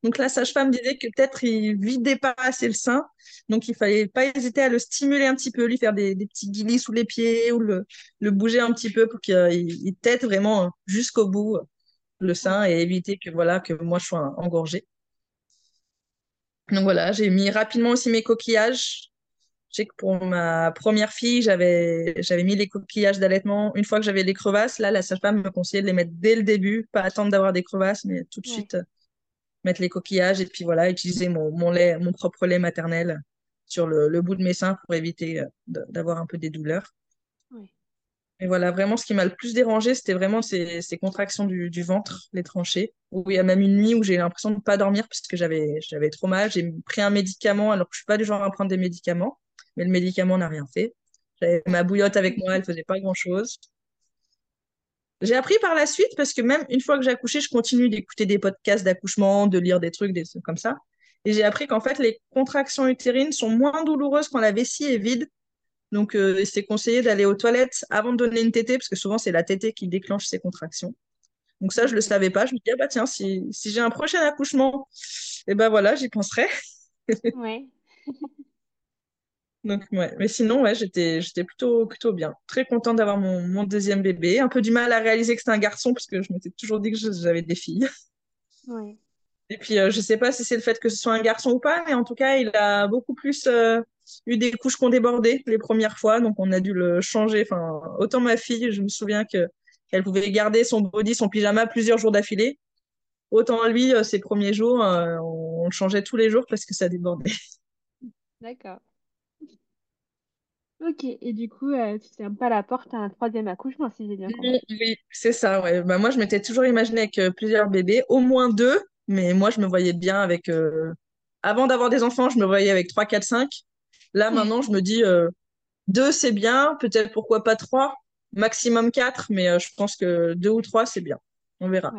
Donc la sage-femme disait que peut-être il vidait pas assez le sein, donc il fallait pas hésiter à le stimuler un petit peu, lui faire des, des petits guilis sous les pieds ou le, le bouger un petit peu pour qu'il il tète vraiment jusqu'au bout euh, le sein et éviter que voilà que moi je sois engorgée. Donc voilà, j'ai mis rapidement aussi mes coquillages Je sais que pour ma première fille, j'avais j'avais mis les coquillages d'allaitement. Une fois que j'avais les crevasses, là, la sage-femme me conseillait de les mettre dès le début, pas attendre d'avoir des crevasses, mais tout de suite euh, mettre les coquillages et puis voilà, utiliser mon, mon lait, mon propre lait maternel sur le, le bout de mes seins pour éviter euh, d'avoir un peu des douleurs. Et voilà, vraiment, ce qui m'a le plus dérangé, c'était vraiment ces, contractions du, ventre, les tranchées. Où il y a même une nuit où j'ai l'impression de ne pas dormir parce que j'avais, trop mal. J'ai pris un médicament alors que je suis pas du genre à prendre des médicaments, mais le médicament n'a rien fait. J'avais ma bouillotte avec moi, elle faisait pas grand-chose. J'ai appris par la suite parce que même une fois que j'ai accouché, je continue d'écouter des podcasts d'accouchement, de lire des trucs, des trucs comme ça. Et j'ai appris qu'en fait, les contractions utérines sont moins douloureuses quand la vessie est vide donc, euh, c'est conseillé d'aller aux toilettes avant de donner une tétée, parce que souvent, c'est la tétée qui déclenche ces contractions. Donc ça, je le savais pas. Je me dis, ah bah tiens, si, si j'ai un prochain accouchement, et eh ben voilà, j'y penserai. [LAUGHS] ouais. Donc, ouais. Mais sinon, ouais, j'étais, j'étais plutôt, plutôt bien. Très contente d'avoir mon, mon deuxième bébé. Un peu du mal à réaliser que c'était un garçon, parce que je m'étais toujours dit que j'avais des filles. Ouais. Et puis, euh, je sais pas si c'est le fait que ce soit un garçon ou pas, mais en tout cas, il a beaucoup plus euh, eu des couches qu'on débordait les premières fois, donc on a dû le changer. Enfin, autant ma fille, je me souviens que qu'elle pouvait garder son body, son pyjama plusieurs jours d'affilée. Autant lui, euh, ses premiers jours, on, le changeait tous les jours parce que ça débordait. [LAUGHS] D'accord. Ok, et du coup, euh, tu ne fermes pas la porte à un troisième accouchement, si j'ai bien compris. Oui, c'est ça, ouais. Bah, moi, je m'étais toujours imaginé avec plusieurs bébés, au moins deux, mais moi, je me voyais bien avec. Avant d'avoir des enfants, je me voyais avec 3, 4, 5. Là, maintenant, je me dis euh, deux, c'est bien, peut-être pourquoi pas trois, maximum quatre, mais euh, je pense que deux ou trois, c'est bien. On verra.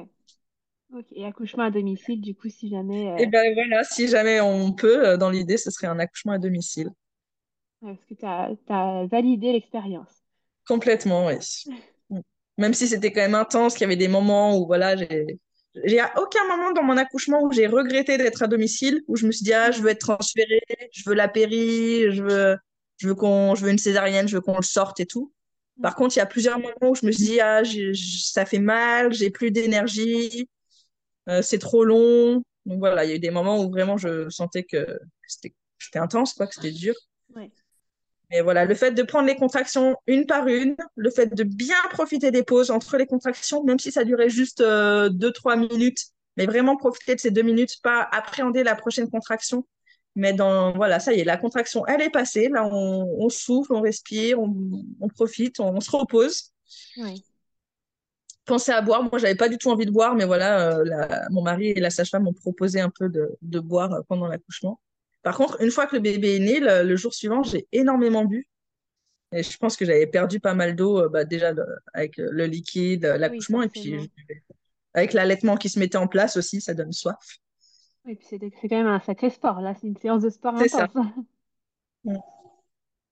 Et accouchement à domicile, du coup, si jamais. Et euh, eh ben voilà, si jamais on peut, dans l'idée, ce serait un accouchement à domicile. parce que tu as, validé l'expérience. Complètement, oui. [LAUGHS] Même si c'était quand même intense, qu'il y avait des moments où voilà, j'ai j'ai à aucun moment dans mon accouchement où j'ai regretté d'être à domicile, où je me suis dit ah je veux être transférée, je veux la péri, je veux je veux qu'on je veux une césarienne, je veux qu'on le sorte et tout. Par contre, il y a plusieurs moments où je me suis dit ah ça fait mal, j'ai plus d'énergie, euh, c'est trop long. Donc voilà, il y a eu des moments où vraiment je sentais que c'était intense quoi, que c'était dur. Mais voilà, le fait de prendre les contractions une par une, le fait de bien profiter des pauses entre les contractions, même si ça durait juste euh, deux, trois minutes, mais vraiment profiter de ces deux minutes, pas appréhender la prochaine contraction. Mais dans, voilà, ça y est, la contraction, elle est passée. Là, on, souffle, on respire, on, profite, on, se repose. Oui. Penser à boire. Moi, j'avais pas du tout envie de boire, mais voilà, euh, mon mari et la sage-femme m'ont proposé un peu de, de boire pendant l'accouchement. Par contre, une fois que le bébé est né, le, jour suivant, j'ai énormément bu. Et je pense que j'avais perdu pas mal d'eau, euh, bah, déjà avec le liquide, l'accouchement, et puis avec l'allaitement qui se mettait en place aussi, ça donne soif. Oui, puis c'est quand même un sacré sport, là, c'est une séance de sport intense. Ça.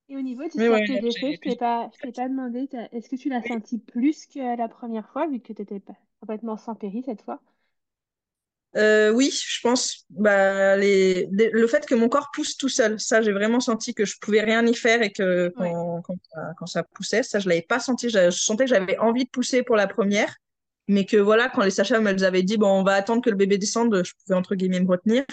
Et au niveau du cercle ouais, je ne t'ai pas, pas, demandé, est-ce que tu l'as senti plus que la première fois, vu que tu étais complètement sans péri cette fois? Euh, oui, je pense. Bah, les, le fait que mon corps pousse tout seul, ça, j'ai vraiment senti que je pouvais rien y faire et que quand, quand, ça, poussait, ça, je l'avais pas senti. Je, sentais que j'avais envie de pousser pour la première, mais que voilà, quand les sages-femmes elles avaient dit bon, on va attendre que le bébé descende, je pouvais entre guillemets me retenir.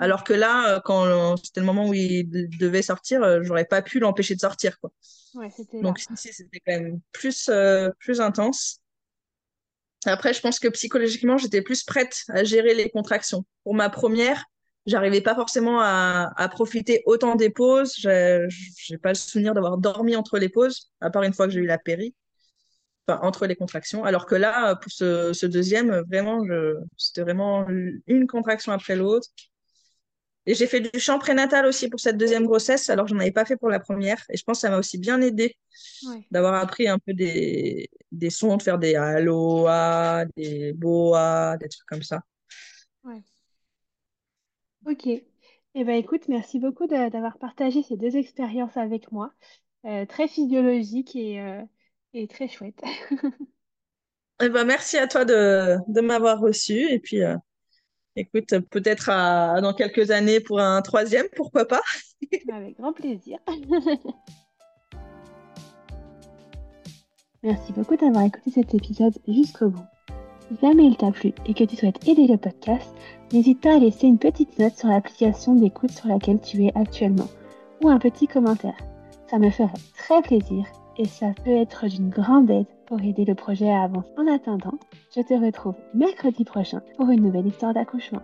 Alors que là, euh, quand c'était le moment où il devait sortir, euh, j'aurais pas pu l'empêcher de sortir, quoi. Ouais, Donc ici, c'était quand même plus plus intense. Après, je pense que psychologiquement, j'étais plus prête à gérer les contractions. Pour ma première, j'arrivais pas forcément à, à, profiter autant des pauses. J'ai pas le souvenir d'avoir dormi entre les pauses, à part une fois que j'ai eu la péri, enfin entre les contractions. Alors que là, pour ce, ce deuxième, vraiment, c'était vraiment une contraction après l'autre. Et j'ai fait du chant prénatal aussi pour cette deuxième grossesse, alors je n'en avais pas fait pour la première. Et je pense que ça m'a aussi bien aidé d'avoir appris un peu des, des sons, de faire des aloha, des boa, des trucs comme ça. Ouais. Ok. Eh ben, écoute, merci beaucoup d'avoir partagé ces deux expériences avec moi. Euh, très physiologiques et, euh, et très chouettes. [LAUGHS] eh ben, merci à toi de, de m'avoir reçu. Et puis, euh, Écoute, peut-être dans quelques années pour un troisième, pourquoi pas [LAUGHS] Avec grand plaisir. [LAUGHS] Merci beaucoup d'avoir écouté cet épisode jusqu'au bout. Si jamais il t'a plu et que tu souhaites aider le podcast, n'hésite pas à laisser une petite note sur l'application d'écoute sur laquelle tu es actuellement ou un petit commentaire. Ça me ferait très plaisir et ça peut être d'une grande aide pour aider le projet à avancer. En attendant, je te retrouve mercredi prochain pour une nouvelle histoire d'accouchement.